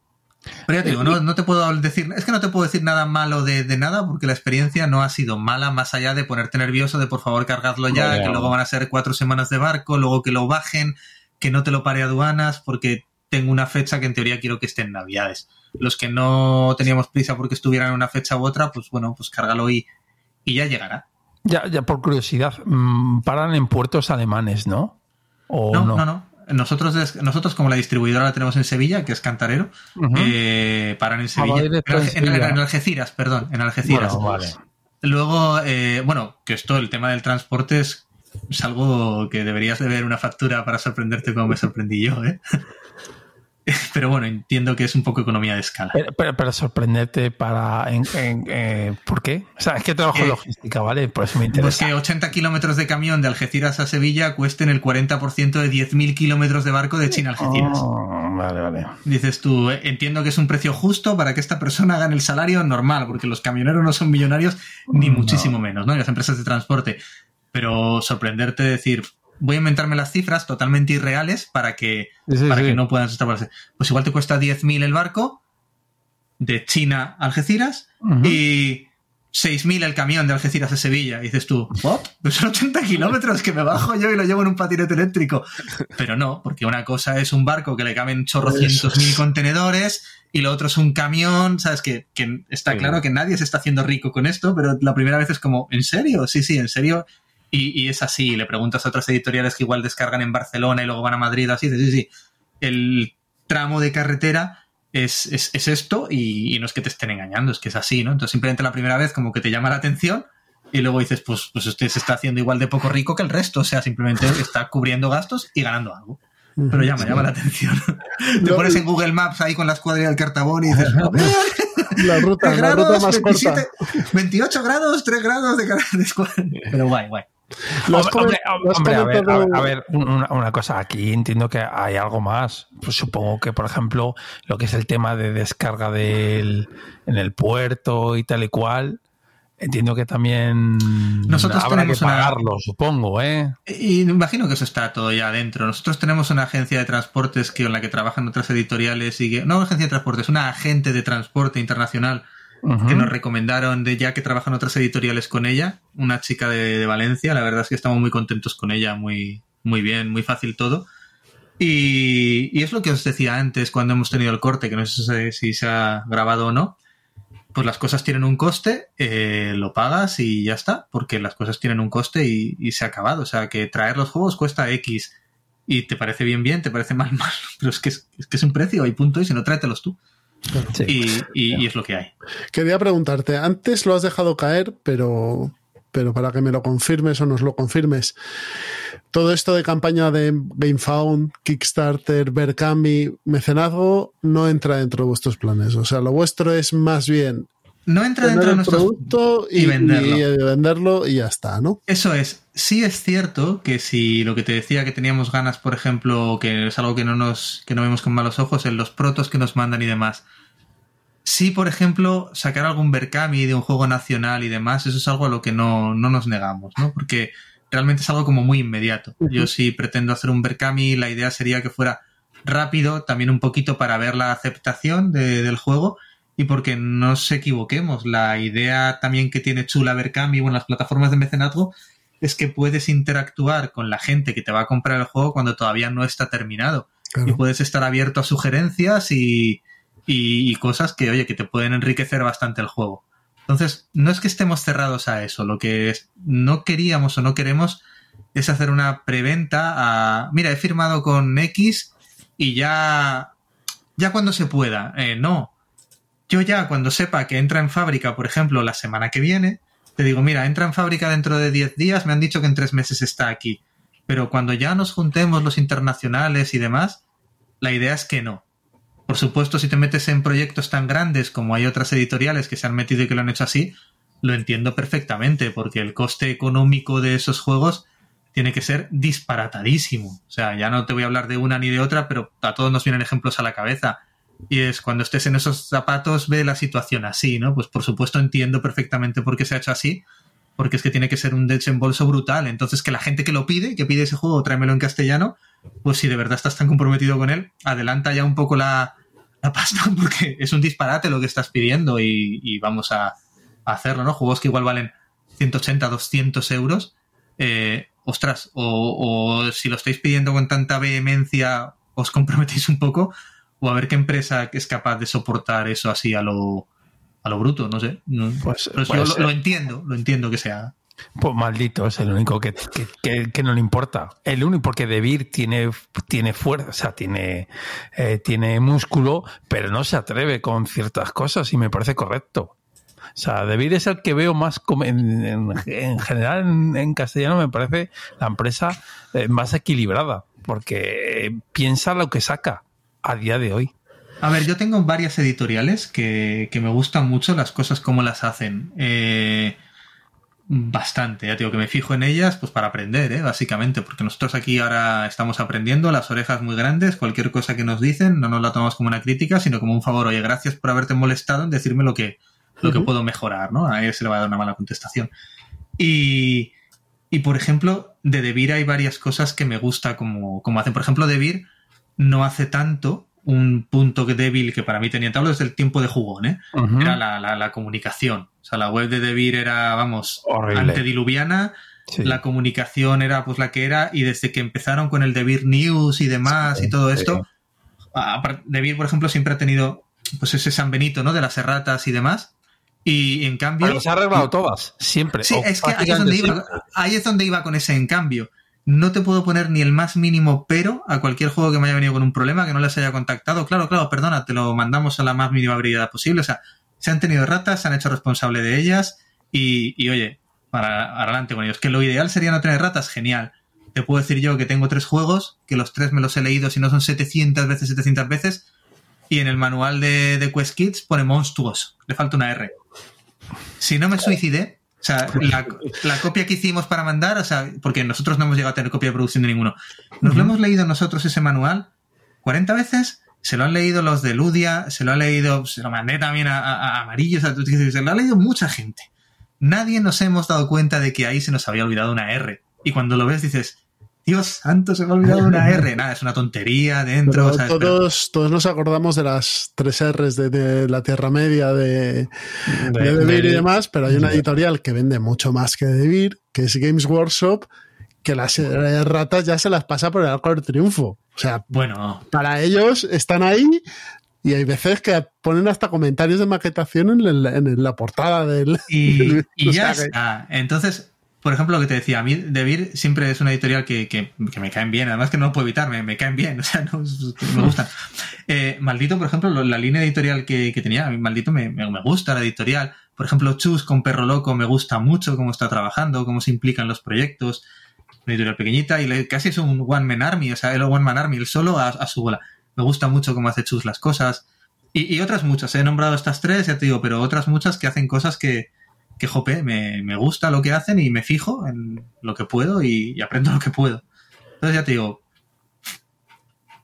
Pero ya te digo, no, no, te puedo decir, es que no te puedo decir nada malo de, nada porque la experiencia no ha sido mala más allá de ponerte nervioso de por favor cargadlo ya, que luego van a ser cuatro semanas de barco, luego que lo bajen, que no te lo pare aduanas porque tengo una fecha que en teoría quiero que esté en Navidades. Los que no teníamos prisa porque estuvieran en una fecha u otra, pues bueno, pues cárgalo y, y ya llegará. Ya, ya por curiosidad, mm, paran en puertos alemanes, ¿no? ¿O no, no, no, Nosotros, nosotros, como la distribuidora la tenemos en Sevilla, que es Cantarero, eh, paran en Sevilla. en, Algeciras, perdón, en Algeciras. Luego, eh, bueno, que esto, el tema del transporte es, es, algo que deberías de ver una factura para sorprenderte como me sorprendí yo, ¿eh? Pero bueno, entiendo que es un poco economía de escala. Pero, para sorprenderte para... En, eh, ¿Por qué? O sea, es que trabajo logística, ¿vale? Por eso me interesa. Pues que 80 kilómetros de camión de Algeciras a Sevilla cuesten el 40% de 10.000 kilómetros de barco de China a Algeciras. Oh, vale, vale. Dices tú, eh, entiendo que es un precio justo para que esta persona gane el salario normal, porque los camioneros no son millonarios ni muchísimo menos, ¿no? las empresas de transporte. Pero sorprenderte decir, voy a inventarme las cifras totalmente irreales para que, para que no puedan estar. Pues igual te cuesta 10.000 el barco de China a Algeciras y 6.000 el camión de Algeciras a Sevilla. Y dices tú, ¿what? Pues son 80 kilómetros que me bajo yo y lo llevo en un patinete eléctrico. Pero no, porque una cosa es un barco que le caben chorrocientos mil contenedores y lo otro es un camión, ¿sabes? Que, que está claro que nadie se está haciendo rico con esto, pero la primera vez es como, ¿en serio? Sí, sí, en serio y, es así, le preguntas a otras editoriales que igual descargan en Barcelona y luego van a Madrid, así, sí, sí, el tramo de carretera es, es, esto y, no es que te estén engañando, es que es así, ¿no? Entonces simplemente la primera vez como que te llama la atención y luego dices, pues, pues usted se está haciendo igual de poco rico que el resto, o sea, simplemente está cubriendo gastos y ganando algo. Pero llama, llama la atención. Te pones en Google Maps ahí con la escuadrilla del cartabón y dices, la ruta, la ruta más 28 grados, 3 grados de, de escuadra. Pero guay, guay. Hombre, a ver, a, ver una, cosa, aquí entiendo que hay algo más. Pues supongo que, por ejemplo, lo que es el tema de descarga del, en el puerto y tal y cual, entiendo que también Nosotros habrá que pagarlo, supongo, ¿eh? Y imagino que eso está todo ya adentro. Nosotros tenemos una agencia de transportes que, en la que trabajan otras editoriales y que, no una agencia de transportes, una agente de transporte internacional que nos recomendaron de ya que trabajan otras editoriales con ella, una chica de, Valencia, la verdad es que estamos muy contentos con ella, muy, muy bien, muy fácil todo. Y, es lo que os decía antes cuando hemos tenido el corte, que no sé si se ha grabado o no, pues las cosas tienen un coste, eh, lo pagas y ya está, porque las cosas tienen un coste y, se ha acabado. O sea, que traer los juegos cuesta X y te parece bien, bien, te parece mal, mal, pero es que es, que es un precio y punto, y si no, tráetelos tú. Y, es lo que hay. Quería preguntarte, antes lo has dejado caer, pero, pero para que me lo confirmes o nos lo confirmes. todo esto de campaña de GameFound, Kickstarter, Berkami, mecenazgo, no entra dentro de vuestros planes. O sea, lo vuestro es más bien no entra dentro de nuestro producto y, venderlo. Y, venderlo y ya está, ¿no? Eso es. Sí es cierto que si lo que te decía que teníamos ganas, por ejemplo, que es algo que no nos que no vemos con malos ojos en los protos que nos mandan y demás. Sí, por ejemplo, sacar algún Berkami de un juego nacional y demás, eso es algo a lo que no, no nos negamos, ¿no? Porque realmente es algo como muy inmediato. Yo si pretendo hacer un Berkami, la idea sería que fuera rápido, también un poquito para ver la aceptación del juego y porque no nos equivoquemos. La idea también que tiene Chula Berkami en las plataformas de mecenazgo es que puedes interactuar con la gente que te va a comprar el juego cuando todavía no está terminado. Y puedes estar abierto a sugerencias y, y, cosas que, oye, que te pueden enriquecer bastante el juego. Entonces, no es que estemos cerrados a eso, lo que no queríamos o no queremos es hacer una preventa a, mira, he firmado con X y ya, ya cuando se pueda. Eh, no, yo ya cuando sepa que entra en fábrica, por ejemplo, la semana que viene, te digo, mira, entra en fábrica dentro de 10 días, me han dicho que en 3 meses está aquí. Pero cuando ya nos juntemos los internacionales y demás, la idea es que no. Por supuesto, si te metes en proyectos tan grandes como hay otras editoriales que se han metido y que lo han hecho así, lo entiendo perfectamente, porque el coste económico de esos juegos tiene que ser disparatadísimo. O sea, ya no te voy a hablar de una ni de otra, pero a todos nos vienen ejemplos a la cabeza. Y es cuando estés en esos zapatos, ve la situación así, ¿no? Pues por supuesto entiendo perfectamente por qué se ha hecho así, porque es que tiene que ser un desembolso brutal. Entonces, que la gente que lo pide, que pide ese juego, tráemelo en castellano, pues si de verdad estás tan comprometido con él, adelanta ya un poco la, pasta, porque es un disparate lo que estás pidiendo y, vamos a, hacerlo, ¿no? Juegos que igual valen 180, 200 euros. Eh, ostras, o, o si lo estáis pidiendo con tanta vehemencia, os comprometéis un poco, o a ver qué empresa es capaz de soportar eso así a lo, a lo bruto, no sé. pues, yo pues, lo, entiendo, lo entiendo que sea. Pues maldito, es el único que, que, no le importa. El único, porque Debir tiene, tiene fuerza, tiene, eh, tiene músculo, pero no se atreve con ciertas cosas y me parece correcto. O sea, Debir es el que veo más, en, en, general en, castellano me parece la empresa eh, más equilibrada, porque piensa lo que saca a día de hoy. A ver, yo tengo varias editoriales que, me gustan mucho las cosas como las hacen. Eh, bastante, ya digo que me fijo en ellas pues para aprender, ¿eh? básicamente, porque nosotros aquí ahora estamos aprendiendo, las orejas muy grandes, cualquier cosa que nos dicen no nos la tomamos como una crítica, sino como un favor, oye, gracias por haberte molestado en decirme lo que, lo que puedo mejorar, ¿no? A él se le va a dar una mala contestación. Y, y por ejemplo, de Debir hay varias cosas que me gusta como, como hacen. Por ejemplo, Debir no hace tanto un punto débil que para mí tenía tablo desde el tiempo de jugón, ¿eh? Era la, comunicación. O sea, la web de Debir era, vamos, antediluviana. La comunicación era pues la que era y desde que empezaron con el Debir News y demás y todo esto, Debir, por ejemplo, siempre ha tenido pues ese San Benito, ¿no? De las erratas y demás. Y en cambio... se ha arreglado todas, siempre. Sí, es que ahí es, donde iba, ahí es donde iba con ese en cambio no te puedo poner ni el más mínimo pero a cualquier juego que me haya venido con un problema, que no les haya contactado. Claro, claro, perdona, te lo mandamos a la más mínima brevedad posible. O sea, se han tenido ratas, se han hecho responsable de ellas y, oye, para adelante con ellos. Que lo ideal sería no tener ratas, genial. Te puedo decir yo que tengo tres juegos, que los tres me los he leído, si no son 700 veces, 700 veces, y en el manual de, de Quest Kids pone monstruos, le falta una R. Si no me suicidé, sea, la, copia que hicimos para mandar, o sea, porque nosotros no hemos llegado a tener copia de producción de ninguno. Nos lo hemos leído nosotros ese manual 40 veces, se lo han leído los de Ludia, se lo ha leído, se lo mandé también a, Amarillo, o sea, se lo ha leído mucha gente. Nadie nos hemos dado cuenta de que ahí se nos había olvidado una R. Y cuando lo ves dices, Dios santo, se me ha olvidado una R. Nada, es una tontería dentro. todos, todos nos acordamos de las tres R's de, la Tierra Media, de, de, y demás, pero hay una editorial que vende mucho más que Debir, que es Games Workshop, que las ratas ya se las pasa por el arco del triunfo. O sea, bueno. para ellos están ahí y hay veces que ponen hasta comentarios de maquetación en, la portada del. Y, y ya está. Entonces, por ejemplo, lo que te decía, a mí Debir siempre es una editorial que, me caen bien, además que no lo puedo evitar, me, caen bien, o sea, no, me gustan. Eh, Maldito, por ejemplo, la línea editorial que, tenía, a mí Maldito me, gusta la editorial. Por ejemplo, Chus con Perro Loco me gusta mucho cómo está trabajando, cómo se implican los proyectos. una editorial pequeñita y casi es un One Man Army, o sea, el One Man Army, el solo a, su bola. Me gusta mucho cómo hace Chus las cosas. Y, otras muchas, he nombrado estas tres, ya te digo, pero otras muchas que hacen cosas que, que jope, me, me gusta lo que hacen y me fijo en lo que puedo y, aprendo lo que puedo. Entonces ya te digo,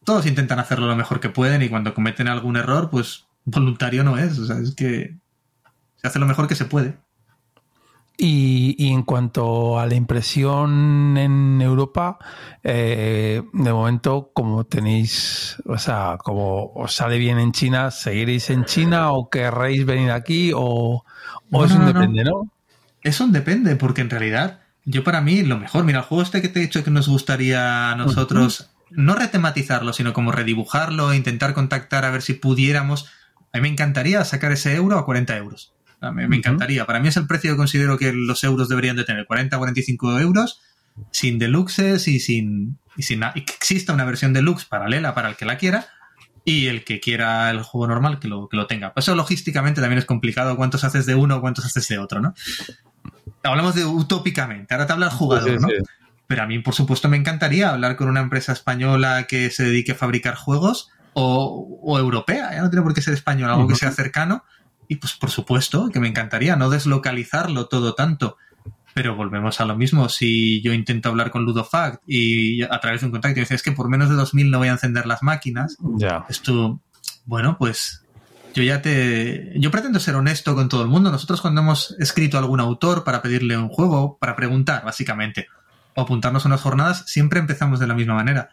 todos intentan hacerlo lo mejor que pueden y cuando cometen algún error, pues voluntario no es. O sea, es que se hace lo mejor que se puede. Y, en cuanto a la impresión en Europa, eh, de momento, como tenéis, o sea, como os sale bien en China, ¿seguiréis en China o querréis venir aquí o, o es un depende, no, Eso un depende, porque en realidad, yo para mí, lo mejor, mira, el juego este que te he dicho que nos gustaría a nosotros, no retematizarlo, sino como redibujarlo intentar contactar a ver si pudiéramos. A mí me encantaría sacar ese euro a 40 euros. Me, encantaría. Para mí es el precio que considero que los euros deberían de tener, 40 45 euros, sin deluxes y sin, y sin y que exista una versión deluxe paralela para el que la quiera y el que quiera el juego normal que lo, que lo tenga. Pues eso logísticamente también es complicado, cuántos haces de uno o cuántos haces de otro, ¿no? Hablamos de utópicamente, ahora te habla el jugador, ¿no? Pero a mí, por supuesto, me encantaría hablar con una empresa española que se dedique a fabricar juegos o, o europea, ya no tiene por qué ser español, algo que sea cercano, y pues por supuesto que me encantaría no deslocalizarlo todo tanto. Pero volvemos a lo mismo. Si yo intento hablar con Ludofact y a través de un contacto y dices que por menos de 2000 no voy a encender las máquinas, esto, bueno, pues yo ya te. Yo pretendo ser honesto con todo el mundo. Nosotros, cuando hemos escrito a algún autor para pedirle un juego, para preguntar, básicamente, o apuntarnos a unas jornadas, siempre empezamos de la misma manera.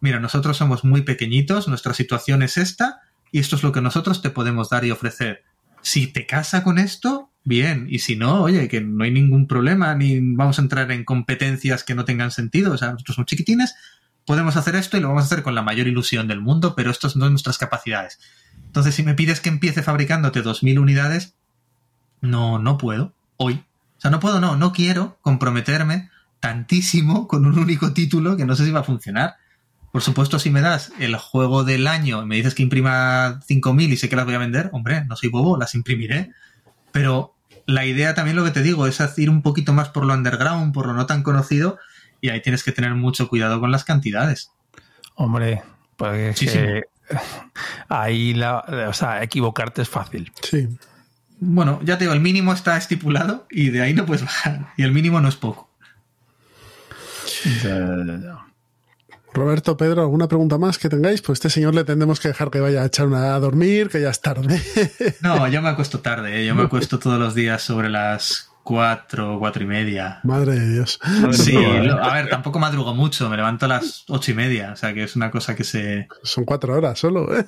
Mira, nosotros somos muy pequeñitos, nuestra situación es esta, y esto es lo que nosotros te podemos dar y ofrecer si te casa con esto, bien. Y si no, oye, que no hay ningún problema, ni vamos a entrar en competencias que no tengan sentido. O sea, nosotros somos chiquitines, podemos hacer esto y lo vamos a hacer con la mayor ilusión del mundo, pero esto no son nuestras capacidades. Entonces, si me pides que empiece fabricándote 2.000 unidades, no, no puedo, hoy. O sea, no puedo, no, no quiero comprometerme tantísimo con un único título que no sé si va a funcionar. Por supuesto, si me das el juego del año y me dices que imprima 5.000 y sé que las voy a vender, hombre, no soy bobo, las imprimiré. Pero la idea también, lo que te digo, es ir un poquito más por lo underground, por lo no tan conocido, y ahí tienes que tener mucho cuidado con las cantidades. Hombre, pues ahí la, o sea, equivocarte es fácil. Sí. Bueno, ya te digo, el mínimo está estipulado y de ahí no puedes bajar. Y el mínimo no es poco. Roberto, Pedro, ¿alguna pregunta más que tengáis? Pues este señor le tendremos que dejar que vaya a echar una a dormir, que ya es tarde. No, yo me acuesto tarde, ¿eh? yo me acuesto todos los días sobre las cuatro, cuatro y media. Madre de Dios. Sí, a ver, tampoco madrugo mucho, me levanto a las ocho y media, o sea que es una cosa que se... Son cuatro horas solo, ¿eh?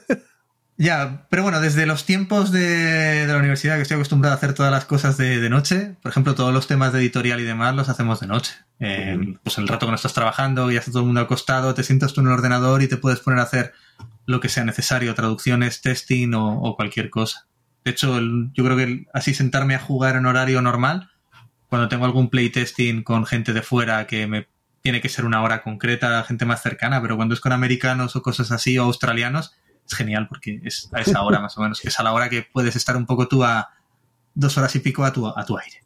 Ya, pero bueno, desde los tiempos de, la universidad que estoy acostumbrado a hacer todas las cosas de, noche, por ejemplo, todos los temas de editorial y demás los hacemos de noche. Eh, pues el rato que no estás trabajando y hace todo el mundo acostado, te sientas tú en el ordenador y te puedes poner a hacer lo que sea necesario, traducciones, testing o, cualquier cosa. De hecho, yo creo que así sentarme a jugar en horario normal, cuando tengo algún playtesting con gente de fuera que me tiene que ser una hora concreta, gente más cercana, pero cuando es con americanos o cosas así o australianos, es genial porque es a esa hora más o menos, que es a la hora que puedes estar un poco tú a dos horas y pico a tu, a tu aire.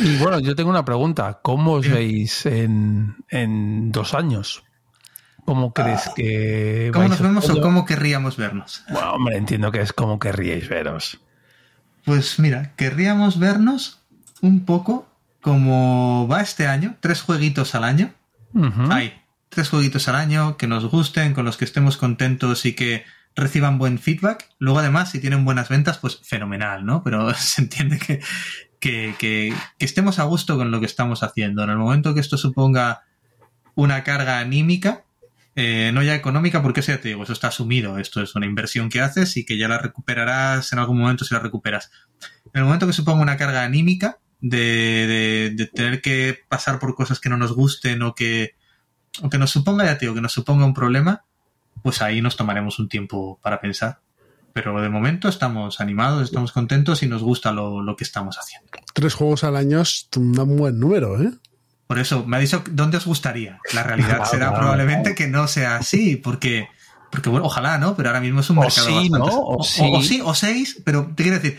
Y bueno, yo tengo una pregunta. ¿Cómo os veis en, en dos años? ¿Cómo crees ah. que... ¿Cómo nos vemos o cómo querríamos vernos? Bueno, hombre, entiendo que es como querríais veros. Pues mira, querríamos vernos un poco como va este año, tres jueguitos al año. Ahí, tres jueguitos al año que nos gusten, con los que estemos contentos y que reciban buen feedback. Luego, además, si tienen buenas ventas, pues fenomenal, ¿no? Pero se entiende que, que, estemos a gusto con lo que estamos haciendo. En el momento que esto suponga una carga anímica, eh, no ya económica, porque eso ya te digo, eso está asumido. Esto es una inversión que haces y que ya la recuperarás en algún momento si la recuperas. En el momento que suponga una carga anímica de, de tener que pasar por cosas que no nos gusten o que aunque nos suponga, ya tío, que nos suponga un problema, pues ahí nos tomaremos un tiempo para pensar. Pero de momento estamos animados, estamos contentos y nos gusta lo, que estamos haciendo. Tres juegos al año es un buen número, ¿eh? Por eso, me ha dicho dónde os gustaría. La realidad será probablemente que no sea así, porque, porque bueno, ojalá, ¿no? Pero ahora mismo es un mercado sí, bastante... ¿no? O, sí. o, sí, o seis, pero te quiero decir,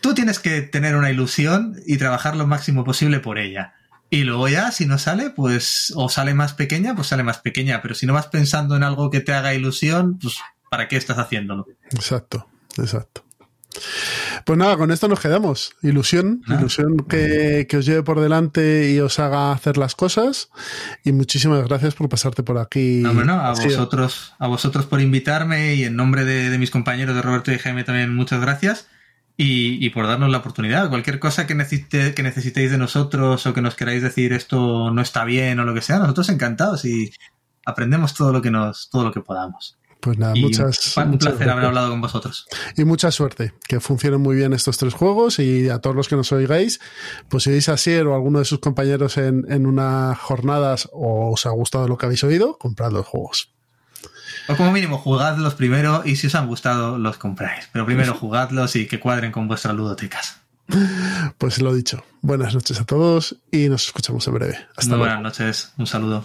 tú tienes que tener una ilusión y trabajar lo máximo posible por ella. Y luego ya, si no sale, pues, o sale más pequeña, pues sale más pequeña. Pero si no vas pensando en algo que te haga ilusión, pues, ¿para qué estás haciéndolo? Exacto, exacto. Pues nada, con esto nos quedamos. Ilusión, ilusión que, os lleve por delante y os haga hacer las cosas. Y muchísimas gracias por pasarte por aquí. No, bueno, a vosotros, a vosotros por invitarme y en nombre de, mis compañeros de Roberto y Jaime también muchas gracias. Y, por darnos la oportunidad. Cualquier cosa que, necesite, que necesitéis de nosotros o que nos queráis decir esto no está bien o lo que sea, nosotros encantados y aprendemos todo lo que nos, todo lo que podamos. Pues nada, muchas. Un placer haber hablado con vosotros. Y mucha suerte, que funcionen muy bien estos tres juegos y a todos los que nos oigáis, pues si veis a Sier o alguno de sus compañeros en, en unas jornadas o os ha gustado lo que habéis oído, comprad los juegos. O como mínimo, jugadlos primero y si os han gustado, los compráis. Pero primero jugadlos y que cuadren con vuestras ludotecas. Pues lo dicho. Buenas noches a todos y nos escuchamos en breve. Hasta Muy buenas noches. Un saludo.